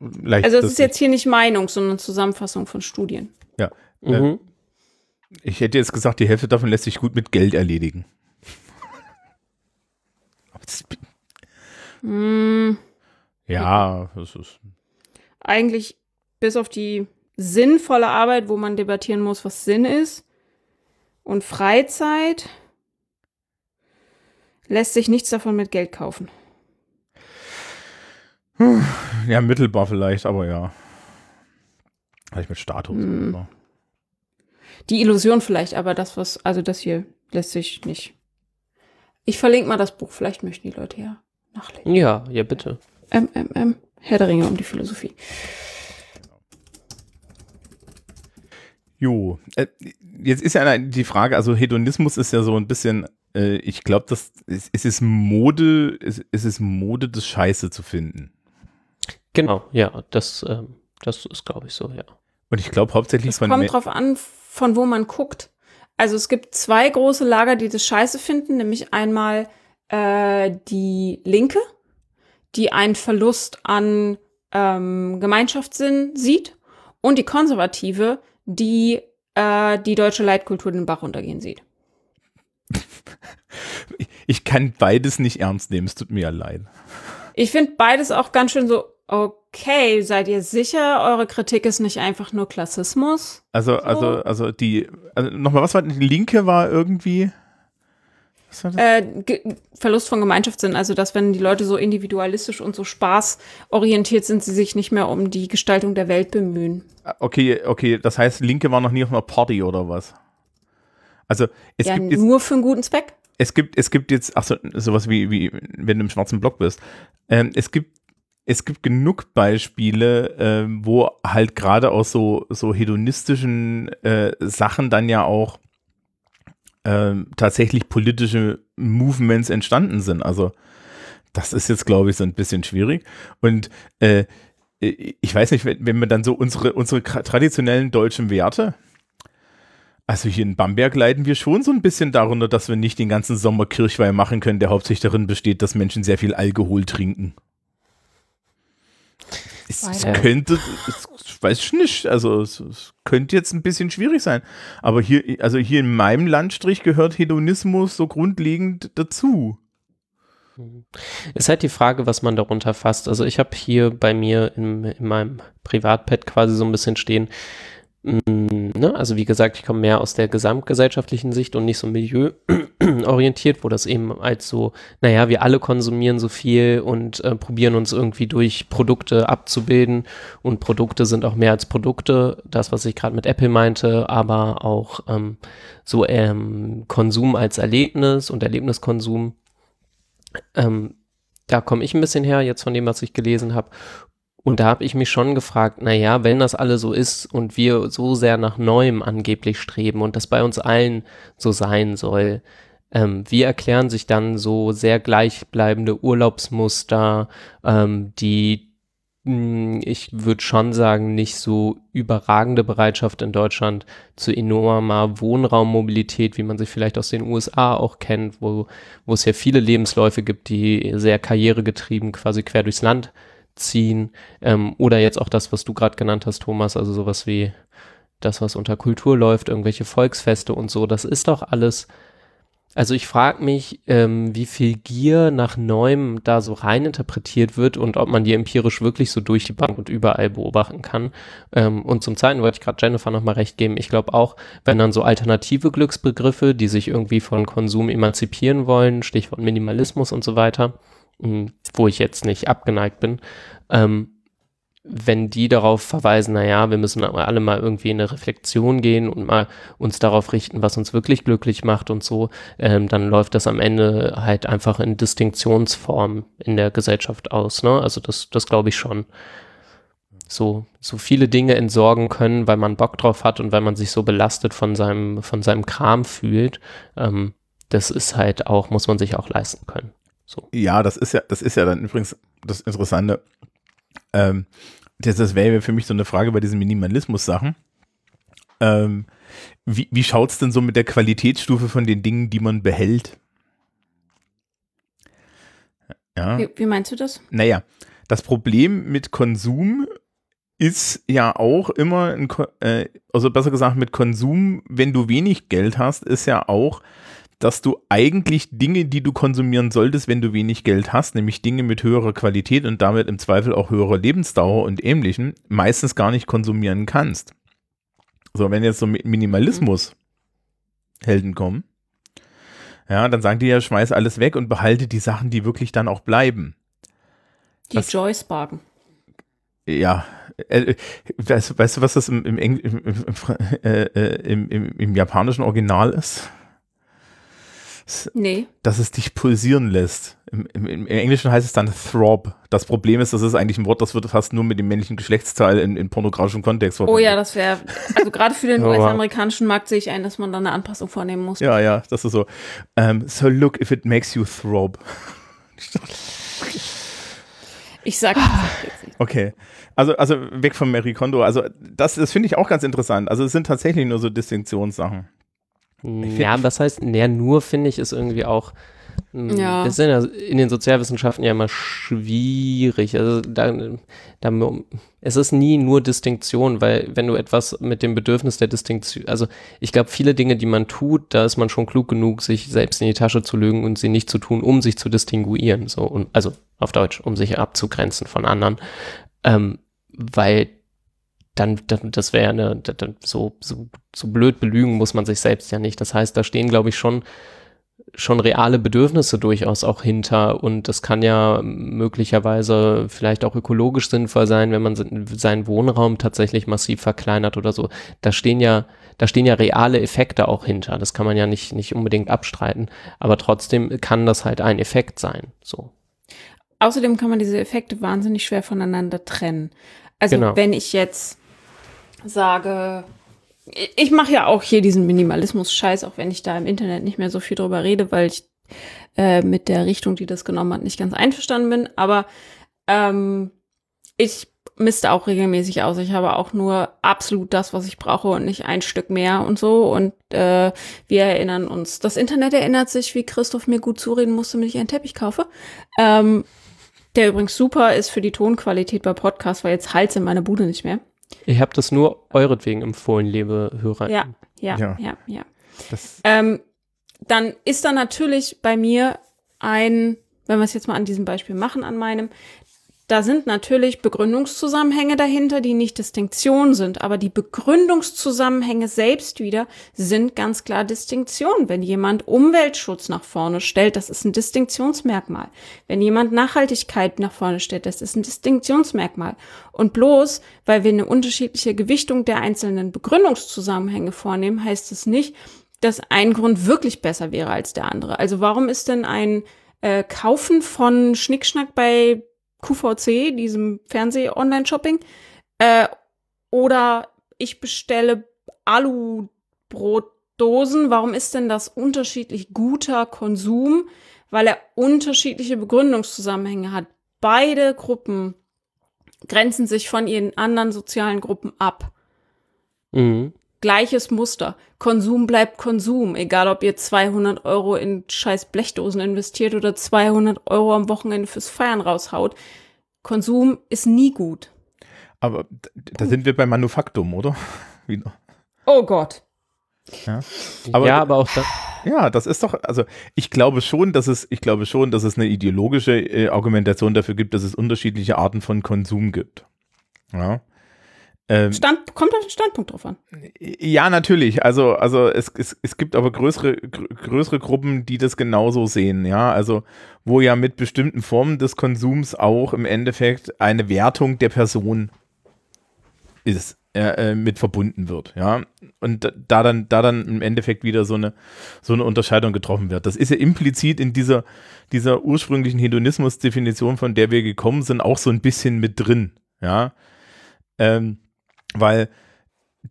Leicht Also es das ist jetzt hier nicht Meinung, sondern Zusammenfassung von Studien. Ja. Äh, Mhm. ich hätte jetzt gesagt, die Hälfte davon lässt sich gut mit Geld erledigen. Hm, ja, das ist. eigentlich bis auf die sinnvolle Arbeit, wo man debattieren muss, was Sinn ist, und Freizeit lässt sich nichts davon mit Geld kaufen. Ja, mittelbar vielleicht, aber ja. Vielleicht mit Status. Hm. oder? Die Illusion vielleicht, aber das, was, also das hier lässt sich nicht. Ich verlinke mal das Buch, vielleicht möchten die Leute ja nachlesen. Ja, ja, bitte. MMM, Herr der Ringe um die Philosophie. Jo, äh, jetzt ist ja die Frage, also Hedonismus ist ja so ein bisschen, äh, ich glaube, das es, es ist Mode, es, es ist Mode, das Scheiße zu finden. Genau, ja, das, ähm, das ist, glaube ich, so, ja. Und ich glaube hauptsächlich Es von kommt Me- drauf an, von wo man guckt. Also es gibt zwei große Lager, die das scheiße finden, nämlich einmal äh, die Linke, die einen Verlust an ähm, Gemeinschaftssinn sieht, und die Konservative, die äh, die deutsche Leitkultur den Bach runtergehen sieht. ich kann beides nicht ernst nehmen, es tut mir ja leid. Ich finde beides auch ganz schön so, okay, seid ihr sicher, eure Kritik ist nicht einfach nur Klassismus? Also, also, also die, also nochmal, was war denn, die Linke war irgendwie? Äh, Verlust von Gemeinschaftssinn, also dass wenn die Leute so individualistisch und so spaßorientiert sind, sie sich nicht mehr um die Gestaltung der Welt bemühen. Okay, okay, das heißt, Linke war noch nie auf einer Party oder was? Also, es ja, gibt jetzt, nur für einen guten Zweck. es gibt, es gibt jetzt, ach so, sowas wie, wie, wenn du im schwarzen Block bist. Ähm, es gibt, es gibt genug Beispiele, ähm, wo halt gerade aus so, so hedonistischen äh, Sachen dann ja auch ähm, tatsächlich politische Movements entstanden sind. Also, das ist jetzt, glaube ich, so ein bisschen schwierig. Und äh, ich weiß nicht, wenn, wenn wir dann so unsere, unsere tra- traditionellen deutschen Werte, also hier in Bamberg leiden wir schon so ein bisschen darunter, dass wir nicht den ganzen Sommer Kirchweih machen können, der hauptsächlich darin besteht, dass Menschen sehr viel Alkohol trinken. Es, es könnte, es, ich weiß ich nicht, also es, es könnte jetzt ein bisschen schwierig sein. Aber hier, also hier in meinem Landstrich gehört Hedonismus so grundlegend dazu. Ist halt die Frage, was man darunter fasst. Also ich habe hier bei mir in, in meinem Privatpad quasi so ein bisschen stehen. Mm, Ne? Also wie gesagt, ich komme mehr aus der gesamtgesellschaftlichen Sicht und nicht so milieuorientiert, wo das eben als so, naja, wir alle konsumieren so viel und äh, probieren uns irgendwie durch Produkte abzubilden und Produkte sind auch mehr als Produkte, das, was ich gerade mit Apple meinte, aber auch ähm, so ähm, Konsum als Erlebnis und Erlebniskonsum ähm, da komme ich ein bisschen her, jetzt von dem, was ich gelesen habe. Und da habe ich mich schon gefragt, naja, wenn das alle so ist und wir so sehr nach Neuem angeblich streben und das bei uns allen so sein soll, ähm, wie erklären sich dann so sehr gleichbleibende Urlaubsmuster, ähm, die, mh, ich würde schon sagen, nicht so überragende Bereitschaft in Deutschland zu enormer Wohnraummobilität, wie man sie vielleicht aus den USA auch kennt, wo wo es ja viele Lebensläufe gibt, die sehr karrieregetrieben quasi quer durchs Land ziehen. Ähm, oder jetzt auch das, was du gerade genannt hast, Thomas, also sowas wie das, was unter Kultur läuft, irgendwelche Volksfeste und so. Das ist doch alles. Also ich frage mich, ähm, wie viel Gier nach Neuem da so rein interpretiert wird und ob man die empirisch wirklich so durch die Bank und überall beobachten kann. Ähm, und zum Zweiten wollte ich gerade Jennifer nochmal recht geben. Ich glaube auch, wenn dann so alternative Glücksbegriffe, die sich irgendwie von Konsum emanzipieren wollen, Stichwort Minimalismus und so weiter, wo ich jetzt nicht abgeneigt bin, ähm, wenn die darauf verweisen, naja, wir müssen alle mal irgendwie in eine Reflexion gehen und mal uns darauf richten, was uns wirklich glücklich macht und so, ähm, dann läuft das am Ende halt einfach in Distinktionsform in der Gesellschaft aus. Ne? Also das, das glaube ich schon. So, so viele Dinge entsorgen können, weil man Bock drauf hat und weil man sich so belastet von seinem, von seinem Kram fühlt. Ähm, das ist halt auch, muss man sich auch leisten können. So. Ja, das ist ja, das ist ja dann übrigens das Interessante. Ähm, das das wäre für mich so eine Frage bei diesen Minimalismus-Sachen. Ähm, wie wie schaut es denn so mit der Qualitätsstufe von den Dingen, die man behält? Ja. Wie, wie meinst du das? Naja, das Problem mit Konsum ist ja auch immer, ein, äh, also besser gesagt mit Konsum, wenn du wenig Geld hast, ist ja auch, dass du eigentlich Dinge, die du konsumieren solltest, wenn du wenig Geld hast, nämlich Dinge mit höherer Qualität und damit im Zweifel auch höherer Lebensdauer und ähnlichem, meistens gar nicht konsumieren kannst. So, wenn jetzt so Mi- Minimalismus Helden kommen, ja, dann sagen die ja, schmeiß alles weg und behalte die Sachen, die wirklich dann auch bleiben. Die Joyce-Barken. Ja, äh, weißt, weißt du, was das im, im, Engl im, äh, äh, im, im japanischen Original ist? Nee. Dass es dich pulsieren lässt. Im, im, Im Englischen heißt es dann Throb. Das Problem ist, das ist eigentlich ein Wort, das wird fast nur mit dem männlichen Geschlechtsteil in, in pornografischem Kontext Oh verwendet. ja, das wäre, also gerade für den Oh. US-amerikanischen Markt sehe ich ein, dass man da eine Anpassung vornehmen muss. Ja, ja, das ist so. Ähm, so look if it makes you throb. Ich sag. Okay. Also, also weg vom Marie Kondo. Also, das, das finde ich auch ganz interessant. Also, es sind tatsächlich nur so Distinktionssachen. Ja, was heißt, naja, nur finde ich ist irgendwie auch, mh, Ja. das sind ja in den Sozialwissenschaften ja immer schwierig. Also da, da, es ist nie nur Distinktion, weil wenn du etwas mit dem Bedürfnis der Distinktion, also ich glaube, viele Dinge, die man tut, da ist man schon klug genug, sich selbst in die Tasche zu lügen und sie nicht zu tun, um sich zu distinguieren. So, und, also auf Deutsch, um sich abzugrenzen von anderen. Ähm, weil dann, dann das wäre eine, da- da- so, so, so blöd belügen muss man sich selbst ja nicht. Das heißt, da stehen, glaube ich, schon, schon reale Bedürfnisse durchaus auch hinter und das kann ja möglicherweise vielleicht auch ökologisch sinnvoll sein, wenn man se- seinen Wohnraum tatsächlich massiv verkleinert oder so. Da stehen ja, da stehen ja reale Effekte auch hinter. Das kann man ja nicht, nicht unbedingt abstreiten, aber trotzdem kann das halt ein Effekt sein. So. Außerdem kann man diese Effekte wahnsinnig schwer voneinander trennen. Also Genau. wenn ich jetzt sage, ich- mache ja auch hier diesen Minimalismus-Scheiß, auch wenn ich da im Internet nicht mehr so viel drüber rede, weil ich äh, mit der Richtung, die das genommen hat, nicht ganz einverstanden bin. Aber ähm, ich misste auch regelmäßig aus. Ich habe auch nur absolut das, was ich brauche und nicht ein Stück mehr und so. Und äh, wir erinnern uns. Das Internet erinnert sich, wie Christoph mir gut zureden musste, damit ich einen Teppich kaufe. Ähm, der übrigens super ist für die Tonqualität bei Podcasts, weil jetzt Hals in meiner Bude nicht mehr. Ich habe das nur euretwegen empfohlen, liebe Hörer. Ja, ja, Ja. ja, ja. Ähm, dann ist da natürlich bei mir ein, wenn wir es jetzt mal an diesem Beispiel machen, an meinem, da sind natürlich Begründungszusammenhänge dahinter, die nicht Distinktion sind, aber die Begründungszusammenhänge selbst wieder sind ganz klar Distinktion. Wenn jemand Umweltschutz nach vorne stellt, das ist ein Distinktionsmerkmal. Wenn jemand Nachhaltigkeit nach vorne stellt, das ist ein Distinktionsmerkmal. Und bloß, weil wir eine unterschiedliche Gewichtung der einzelnen Begründungszusammenhänge vornehmen, heißt es nicht, dass ein Grund wirklich besser wäre als der andere. Also warum ist denn ein äh, Kaufen von Schnickschnack bei QVC, diesem Fernseh-Online-Shopping, äh, oder ich bestelle Alubrotdosen, warum ist denn das unterschiedlich guter Konsum? Weil er unterschiedliche Begründungszusammenhänge hat. Beide Gruppen grenzen sich von ihren anderen sozialen Gruppen ab Mhm. Gleiches Muster. Konsum bleibt Konsum, egal ob ihr 200 Euro in scheiß Blechdosen investiert oder 200 Euro am Wochenende fürs Feiern raushaut. Konsum ist nie gut. aber da sind wir bei Manufaktum, oder? Wieder. Oh Gott. Ja. Aber- ja, aber auch da, Ja, das ist doch, also ich glaube schon, dass es, ich glaube schon, dass es eine ideologische äh, Argumentation dafür gibt, dass es unterschiedliche Arten von Konsum gibt. Ja. Ähm, Stand, kommt auf den Standpunkt drauf an. ja, natürlich. Also, also es, es, es gibt aber größere, gr- größere Gruppen, die das genauso sehen, ja. Also, wo ja mit bestimmten Formen des Konsums auch im Endeffekt eine Wertung der Person ist, äh, mit verbunden wird, ja. Und da- da dann, da dann im Endeffekt wieder so eine, so eine Unterscheidung getroffen wird. Das ist ja implizit in dieser, dieser ursprünglichen Hedonismus-Definition, von der wir gekommen sind, auch so ein bisschen mit drin, ja. Ähm, weil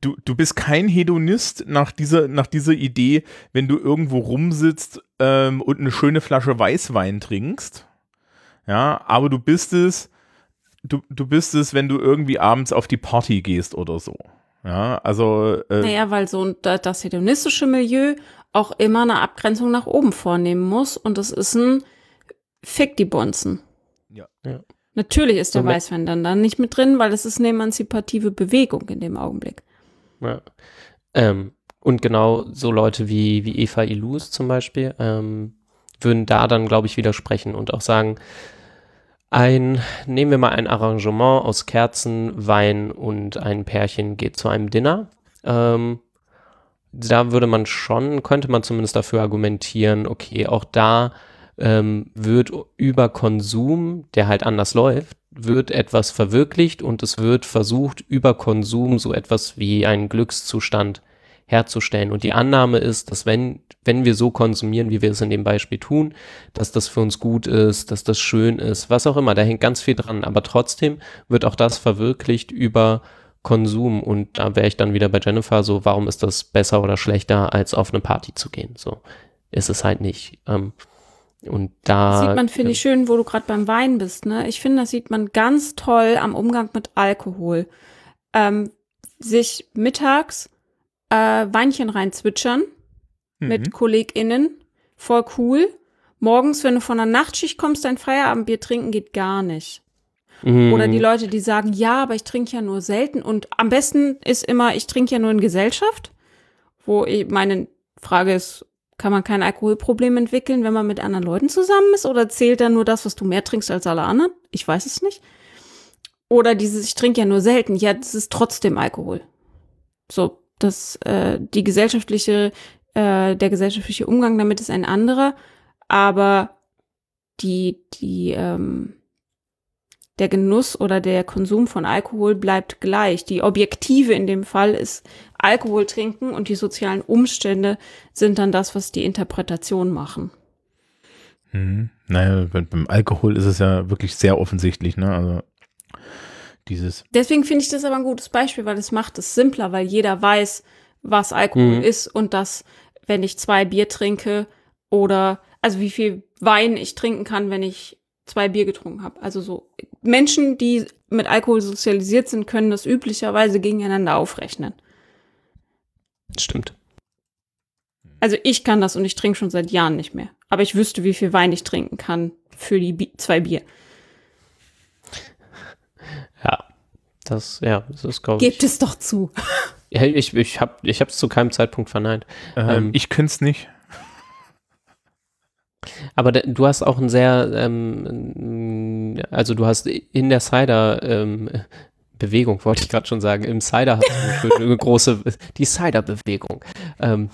du, du bist kein Hedonist nach dieser, nach dieser Idee, wenn du irgendwo rumsitzt ähm, und eine schöne Flasche Weißwein trinkst. Ja, aber du bist es, du, du bist es, wenn du irgendwie abends auf die Party gehst oder so. Ja, also äh, Naja, weil so das hedonistische Milieu auch immer eine Abgrenzung nach oben vornehmen muss und das ist ein Fick die Bonzen. Ja. Ja. Natürlich ist der So Weißwein dann, dann nicht mit drin, weil es ist eine emanzipative Bewegung in dem Augenblick. Ja. Ähm, und genau so Leute wie, wie Eva Ilus zum Beispiel ähm, würden da dann, glaube ich, widersprechen und auch sagen, ein, nehmen wir mal ein Arrangement aus Kerzen, Wein und ein Pärchen geht zu einem Dinner. Ähm, da würde man schon, könnte man zumindest dafür argumentieren, okay, auch da ähm, wird über Konsum, der halt anders läuft, wird etwas verwirklicht und es wird versucht, über Konsum so etwas wie einen Glückszustand herzustellen. Und die Annahme ist, dass wenn, wenn wir so konsumieren, wie wir es in dem Beispiel tun, dass das für uns gut ist, dass das schön ist, was auch immer, da hängt ganz viel dran. Aber trotzdem wird auch das verwirklicht über Konsum. Und da wäre ich dann wieder bei Jennifer so, warum ist das besser oder schlechter, als auf eine Party zu gehen? So ist es halt nicht. Ähm, und da sieht man, finde ich, schön, wo du gerade beim Wein bist. Ne? Ich finde, das sieht man ganz toll am Umgang mit Alkohol. Ähm, sich mittags äh, Weinchen reinzwitschern mhm. mit KollegInnen. Voll cool. Morgens, wenn du von der Nachtschicht kommst, dein Feierabendbier trinken geht gar nicht. Mhm. Oder die Leute, die sagen, ja, aber ich trinke ja nur selten. Und am besten ist immer, ich trinke ja nur in Gesellschaft. Wo ich, meine Frage ist, kann man kein Alkoholproblem entwickeln, wenn man mit anderen Leuten zusammen ist? Oder zählt dann nur das, was du mehr trinkst als alle anderen? Ich weiß es nicht. Oder dieses, ich trinke ja nur selten. Ja, das ist trotzdem Alkohol. So, das, äh, die gesellschaftliche, äh, der gesellschaftliche Umgang damit ist ein anderer. Aber die, die, ähm, der Genuss oder der Konsum von Alkohol bleibt gleich. Die Objektive in dem Fall ist Alkohol trinken und die sozialen Umstände sind dann das, was die Interpretation machen. Mhm. Naja, beim, beim Alkohol ist es ja wirklich sehr offensichtlich, ne? Also dieses. Deswegen finde ich das aber ein gutes Beispiel, weil es macht es simpler, weil jeder weiß, was Alkohol Mhm. ist und dass, wenn ich zwei Bier trinke oder also wie viel Wein ich trinken kann, wenn ich zwei Bier getrunken habe. Also so Menschen, die mit Alkohol sozialisiert sind, können das üblicherweise gegeneinander aufrechnen. Stimmt. Also ich kann das und ich trinke schon seit Jahren nicht mehr. Aber ich wüsste, wie viel Wein ich trinken kann für die Bi zwei Bier. Ja. Das, ja, das ist, glaube ich. Gebt es doch zu. Ja, ich ich habe ich es zu keinem Zeitpunkt verneint. Ähm, Ähm, ich könnte es nicht. Aber de- du hast auch ein sehr, ähm, also du hast in der Cider ähm, Bewegung, wollte ich gerade schon sagen, im Cider hast du eine, große, die Cider-Bewegung. Ähm,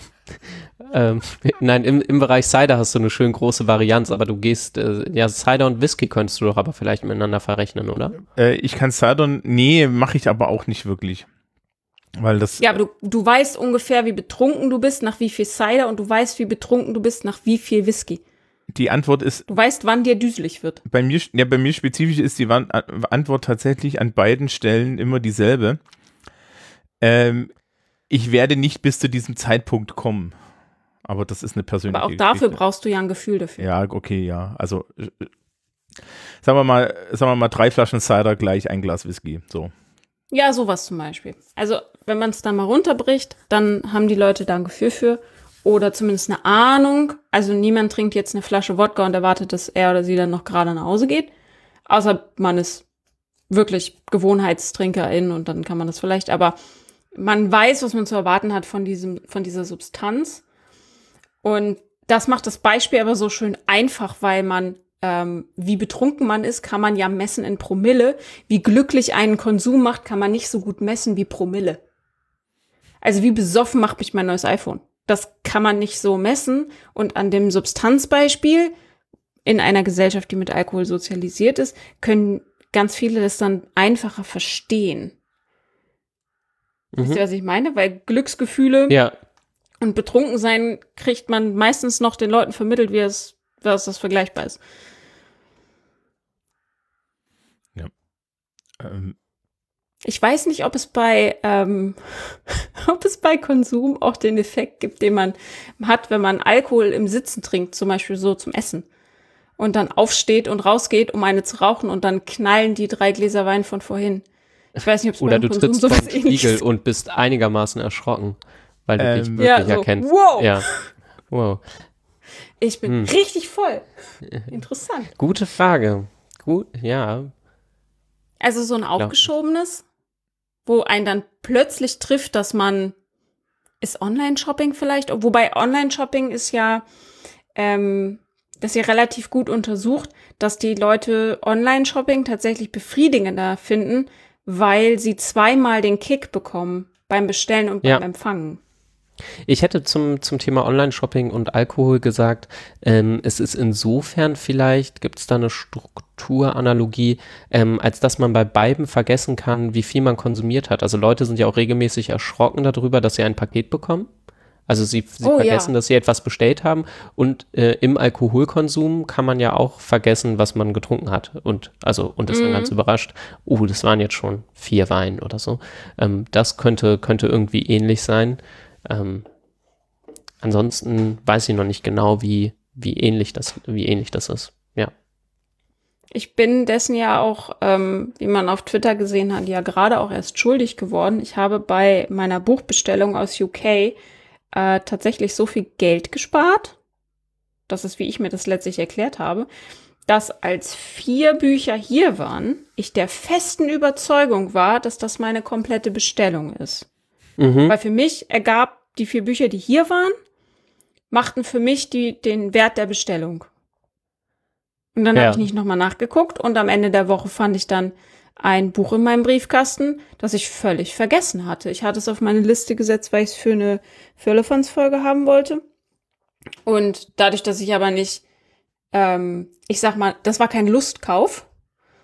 ähm, nein, im, im Bereich Cider hast du eine schön große Varianz, aber du gehst, äh, ja, Cider und Whisky könntest du doch aber vielleicht miteinander verrechnen, oder? Äh, ich kann Cider, nee, mache ich aber auch nicht wirklich. Weil das, Ja, aber du, du weißt ungefähr, wie betrunken du bist, nach wie viel Cider und du weißt, wie betrunken du bist, nach wie viel Whisky. Die Antwort ist, Du weißt, wann dir düselig wird. bei mir, ja, bei mir spezifisch ist die A- Antwort tatsächlich an beiden Stellen immer dieselbe. Ähm, ich werde nicht bis zu diesem Zeitpunkt kommen. Aber das ist eine persönliche Aber auch dafür Geschichte. brauchst du ja ein Gefühl dafür. Ja, okay, ja. Also, äh, sagen wir mal, sagen wir mal, drei Flaschen Cider gleich ein Glas Whisky. So. Ja, sowas zum Beispiel. Also, wenn man es dann mal runterbricht, dann haben die Leute da ein Gefühl für oder zumindest eine Ahnung. Also, niemand trinkt jetzt eine Flasche Wodka und erwartet, dass er oder sie dann noch gerade nach Hause geht. Außer man ist wirklich Gewohnheitstrinkerin und dann kann man das vielleicht, aber man weiß, was man zu erwarten hat von diesem, von dieser Substanz. Und das macht das Beispiel aber so schön einfach, weil man, ähm, wie betrunken man ist, kann man ja messen in Promille. Wie glücklich einen Konsum macht, kann man nicht so gut messen wie Promille. Also wie besoffen macht mich mein neues iPhone. Das kann man nicht so messen. Und an dem Substanzbeispiel in einer Gesellschaft, die mit Alkohol sozialisiert ist, können ganz viele das dann einfacher verstehen. Wisst ihr, was ich meine? Weil Glücksgefühle Ja, und betrunken sein kriegt man meistens noch den Leuten vermittelt, wie es, was das vergleichbar ist. Ähm, Ich weiß nicht, ob es bei, ähm, ob es bei Konsum auch den Effekt gibt, den man hat, wenn man Alkohol im Sitzen trinkt, zum Beispiel so zum Essen. Und dann aufsteht und rausgeht, um eine zu rauchen und dann knallen die drei Gläser Wein von vorhin. Ich weiß nicht, ob es Oder beim du Konsum trittst vom Spiegel und bist einigermaßen erschrocken, weil du dich Ähm, wirklich Ja, so, erkennst. wow. Ja. Wow. Ich bin Hm. richtig voll. Interessant. Gute Frage. Gut, ja. Also so ein aufgeschobenes, wo einen dann plötzlich trifft, dass man ist Online-Shopping vielleicht, wobei Online-Shopping ist ja, ähm, das ist ja relativ gut untersucht, dass die Leute Online-Shopping tatsächlich befriedigender finden, weil sie zweimal den Kick bekommen beim Bestellen und beim Ja. Empfangen. Ich hätte zum, zum Thema Online-Shopping und Alkohol gesagt, ähm, es ist insofern vielleicht, gibt es da eine Strukturanalogie, ähm, als dass man bei beiden vergessen kann, wie viel man konsumiert hat. Also Leute sind ja auch regelmäßig erschrocken darüber, dass sie ein Paket bekommen. Also sie, sie Oh, vergessen, ja. dass sie etwas bestellt haben. Und äh, im Alkoholkonsum kann man ja auch vergessen, was man getrunken hat. Und also und ist dann Mhm. ganz überrascht, oh, das waren jetzt schon vier Wein oder so. Ähm, das könnte, könnte irgendwie ähnlich sein. Ähm, ansonsten weiß ich noch nicht genau, wie, wie ähnlich das, wie ähnlich das ist. Ja. Ich bin dessen ja auch, ähm, wie man auf Twitter gesehen hat, ja gerade auch erst schuldig geworden. Ich habe bei meiner Buchbestellung aus UK äh, tatsächlich so viel Geld gespart, das ist, wie ich mir das letztlich erklärt habe, dass als vier Bücher hier waren, ich der festen Überzeugung war, dass das meine komplette Bestellung ist. Mhm. Weil für mich ergab die vier Bücher, die hier waren, machten für mich die, den Wert der Bestellung. Und dann Ja. habe ich nicht nochmal nachgeguckt und am Ende der Woche fand ich dann ein Buch in meinem Briefkasten, das ich völlig vergessen hatte. Ich hatte es auf meine Liste gesetzt, weil ich es für eine Firlefanz-Folge haben wollte. Und dadurch, dass ich aber nicht, ähm, ich sag mal, das war kein Lustkauf,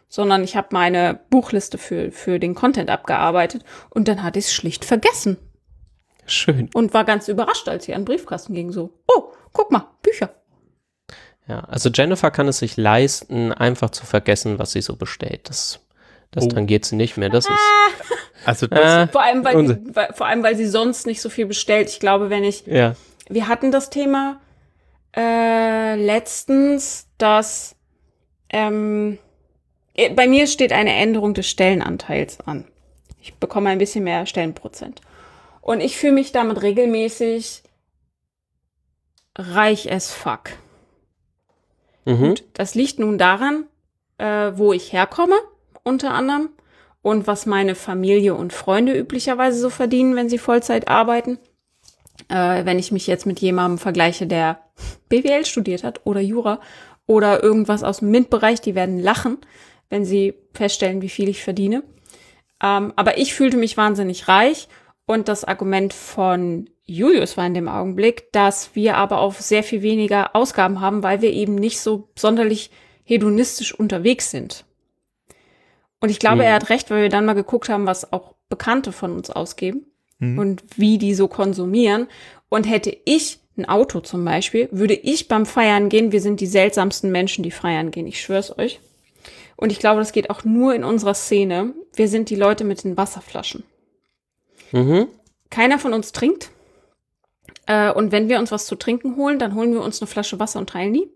sondern ich habe meine Buchliste für, für den Content abgearbeitet und dann hatte ich es schlicht vergessen Schön. und war ganz überrascht, als sie an den Briefkasten ging. So, oh, guck mal, Bücher. Ja, also Jennifer kann es sich leisten, einfach zu vergessen, was sie so bestellt. Das, das Oh. tangiert sie nicht mehr. Das ist. Also das, Äh, Vor allem, weil, die, weil, vor allem, weil sie sonst nicht so viel bestellt. Ich glaube, wenn ich, ja. wir hatten das Thema äh, letztens, dass ähm, bei mir steht eine Änderung des Stellenanteils an. Ich bekomme ein bisschen mehr Stellenprozent. Und ich fühle mich damit regelmäßig reich as fuck. Mhm. Und das liegt nun daran, äh, wo ich herkomme, unter anderem, und was meine Familie und Freunde üblicherweise so verdienen, wenn sie Vollzeit arbeiten. Äh, wenn ich mich jetzt mit jemandem vergleiche, der BWL studiert hat oder Jura oder irgendwas aus dem MINT-Bereich, die werden lachen, wenn sie feststellen, wie viel ich verdiene. Ähm, aber ich fühlte mich wahnsinnig reich und das Argument von Julius war in dem Augenblick, dass wir aber auf sehr viel weniger Ausgaben haben, weil wir eben nicht so sonderlich hedonistisch unterwegs sind. Und ich glaube, Mhm. er hat recht, weil wir dann mal geguckt haben, was auch Bekannte von uns ausgeben Mhm. und wie die so konsumieren. Und hätte ich ein Auto zum Beispiel, würde ich beim Feiern gehen. Wir sind die seltsamsten Menschen, die feiern gehen. Ich schwör's euch. Und ich glaube, das geht auch nur in unserer Szene. Wir sind die Leute mit den Wasserflaschen. Mhm. Keiner von uns trinkt. Äh, und wenn wir uns was zu trinken holen, dann holen wir uns eine Flasche Wasser und teilen die.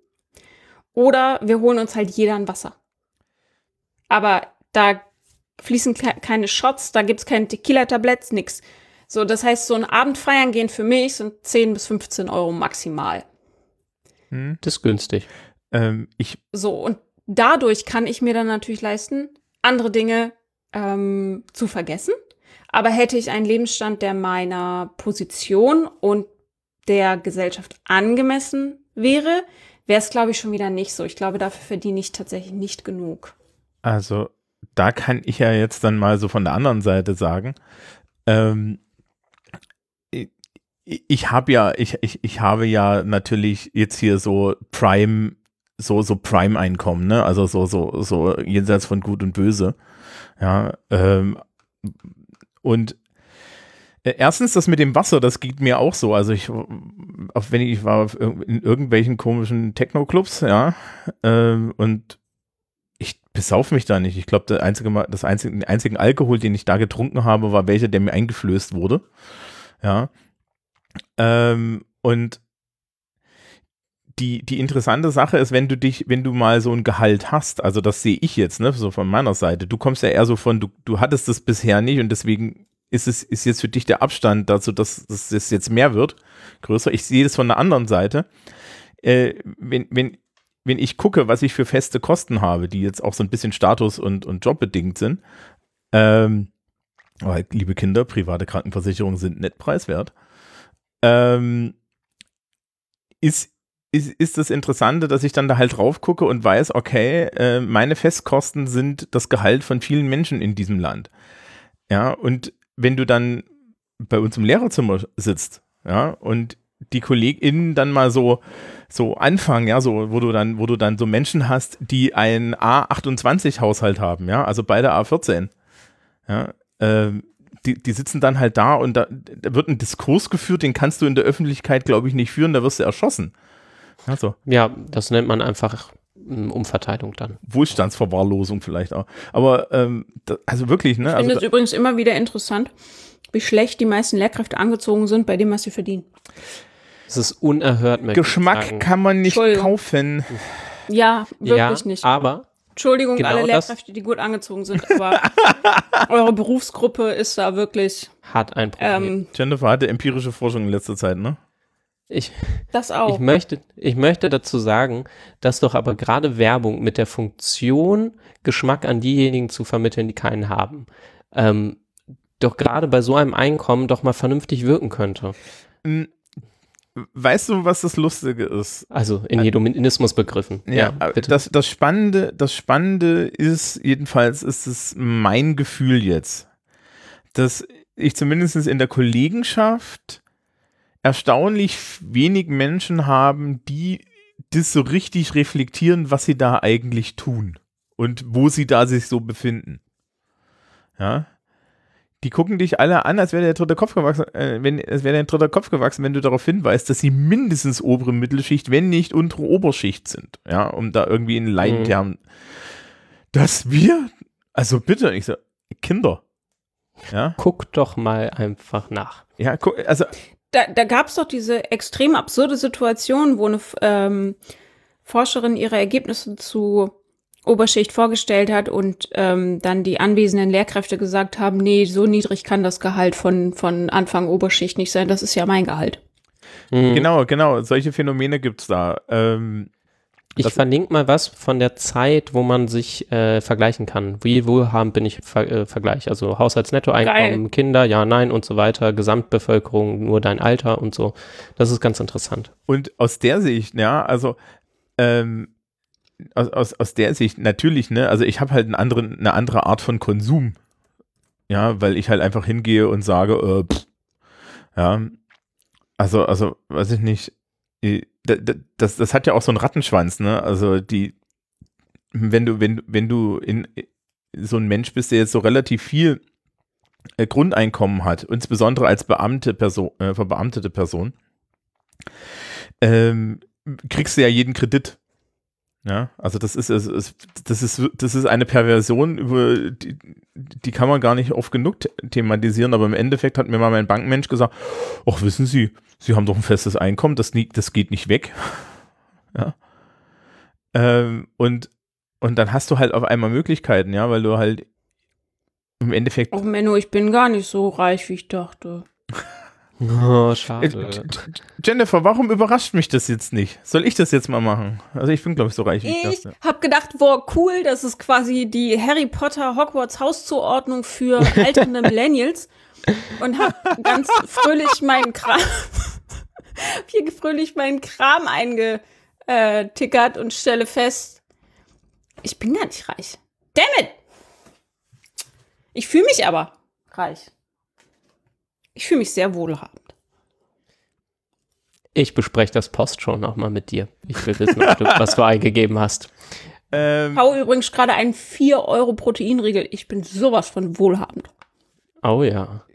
Oder wir holen uns halt jeder ein Wasser. Aber da fließen ke- keine Shots, da gibt's keine Tequila-Tabletts, nix. So, das heißt, so ein Abend feiern gehen für mich sind 10 bis 15 Euro maximal. hm, Das ist günstig. ähm, ich, So, und dadurch kann ich mir dann natürlich leisten, andere Dinge ähm, zu vergessen. Aber hätte ich einen Lebensstand, der meiner Position und der Gesellschaft angemessen wäre, wäre es, glaube ich, schon wieder nicht so. Ich glaube, dafür verdiene ich tatsächlich nicht genug. also da kann ich ja jetzt dann mal so von der anderen Seite sagen, ähm, ich, ich habe ja, ich, ich, ich habe ja natürlich jetzt hier so Prime, so, so Prime-Einkommen, ne? Also so, so, so jenseits von Gut und Böse. Ja, ähm, und äh, Erstens, das mit dem Wasser, das geht mir auch so. Also ich, auch wenn ich, war in irgendwelchen komischen Techno-Clubs, ja, ähm, und ich besauf mich da nicht. Ich glaube, der einzige Mal, das einzige, den einzigen Alkohol, den ich da getrunken habe, war welcher, der mir eingeflößt wurde. Ja. Ähm, und die, die interessante Sache ist, wenn du dich, wenn du mal so ein Gehalt hast, also das sehe ich jetzt, ne, so von meiner Seite, du kommst ja eher so von, du, du hattest das bisher nicht und deswegen ist es, ist jetzt für dich der Abstand dazu, dass, dass es jetzt mehr wird, größer. Ich sehe das von der anderen Seite. Äh, wenn, wenn, wenn ich gucke, was ich für feste Kosten habe, die jetzt auch so ein bisschen Status- und, und Jobbedingt sind, ähm, weil, liebe Kinder, private Krankenversicherungen sind nicht preiswert, ähm, ist, ist, ist das Interessante, dass ich dann da halt drauf gucke und weiß, okay, äh, meine Festkosten sind das Gehalt von vielen Menschen in diesem Land. Ja, und wenn du dann bei uns im Lehrerzimmer sitzt, ja, und die KollegInnen dann mal so, so anfangen, ja, so, wo du dann, wo du dann so Menschen hast, die einen A28-Haushalt haben, ja, also beide A14, ja, ähm, die, die sitzen dann halt da und da, da wird ein Diskurs geführt, den kannst du in der Öffentlichkeit, glaube ich, nicht führen, da wirst du erschossen. Also, Ja, das nennt man einfach mm, Umverteilung dann. Wohlstandsverwahrlosung vielleicht auch. Aber ähm, da, also wirklich, ne? Ich Also finde es übrigens immer wieder interessant, wie schlecht die meisten Lehrkräfte angezogen sind bei dem, was sie verdienen. Es ist unerhört, Geschmack sagen. kann man nicht kaufen. Ja, wirklich ja, nicht. aber Entschuldigung, genau alle das- Lehrkräfte, die gut angezogen sind, aber eure Berufsgruppe ist da wirklich hat ein Problem. ähm, Jennifer hatte empirische Forschung in letzter Zeit, ne? Ich, das auch. ich, möchte, ich möchte dazu sagen, dass doch aber gerade Werbung mit der Funktion, Geschmack an diejenigen zu vermitteln, die keinen haben, ähm, doch gerade bei so einem Einkommen doch mal vernünftig wirken könnte. Weißt du, was das Lustige ist? Also in Hedonismus begriffen. Ja, bitte. Das, das Spannende, das Spannende ist, jedenfalls ist es mein Gefühl jetzt, dass ich zumindest in der Kollegenschaft erstaunlich wenig Menschen haben, die das so richtig reflektieren, was sie da eigentlich tun und wo sie da sich so befinden. Ja. Die gucken dich alle an, als wäre der dritte Kopf gewachsen, äh, wenn, als wäre der dritte Kopf gewachsen, wenn du darauf hinweist, dass sie mindestens obere Mittelschicht, wenn nicht untere Oberschicht sind. Ja, um da irgendwie in Leittermen. Dass wir, also bitte, ich so, Kinder. Ja, Guck doch mal einfach nach. ja, gu- also Da, da gab es doch diese extrem absurde Situation, wo eine ähm, Forscherin ihre Ergebnisse zu Oberschicht vorgestellt hat und ähm, dann die anwesenden Lehrkräfte gesagt haben, nee, so niedrig kann das Gehalt von, von Anfang Oberschicht nicht sein, das ist ja mein Gehalt. Mhm. Genau, genau, solche Phänomene gibt's da. Ähm, Ich verlinke mal was von der Zeit, wo man sich äh, vergleichen kann. Wie wohlhabend bin ich ver äh, Vergleich? Also Haushaltsnettoeinkommen, Kinder, ja, nein und so weiter, Gesamtbevölkerung, nur dein Alter und so. Das ist ganz interessant. und aus der Sicht, ja, also ähm, aus, aus, aus der Sicht natürlich, ne, also ich habe halt einen anderen, eine andere Art von Konsum. Ja, weil ich halt einfach hingehe und sage, äh, pff, ja, also, also, weiß ich nicht, da- das, das hat ja auch so einen Rattenschwanz, ne? Also die, wenn du, wenn, wenn du in so ein Mensch bist, der jetzt so relativ viel äh, Grundeinkommen hat, insbesondere als Beamte Person, äh, verbeamtete Person, ähm, kriegst du ja jeden Kredit. Ja, also das ist, das ist, das ist eine Perversion, über die, die kann man gar nicht oft genug the- thematisieren, aber im Endeffekt hat mir mal mein Bankmensch gesagt, ach, wissen Sie, Sie haben doch ein festes Einkommen, das, nie, das geht nicht weg. Ja. Ähm, und, und dann hast du halt auf einmal Möglichkeiten, ja, weil du halt im Endeffekt Oh Menno, ich bin gar nicht so reich, wie ich dachte. Oh, Äh, schade. Jennifer, warum überrascht mich das jetzt nicht? Soll ich das jetzt mal machen? Also ich bin, glaube ich, so reich wie ich Ich dachte. hab gedacht, wow, cool, das ist quasi die Harry Potter Hogwarts Hauszuordnung für alternde Millennials und hab ganz fröhlich meinen Kram, hier fröhlich meinen Kram eingetickert und stelle fest, ich bin gar nicht reich. Damn it! Ich fühle mich aber reich. Ich fühle mich sehr wohlhabend. Ich bespreche das Post schon nochmal mit dir. Ich will wissen, ob du, was du eingegeben hast. Ähm, Hau übrigens gerade einen 4 Euro Proteinriegel. Ich bin sowas von wohlhabend. Oh ja.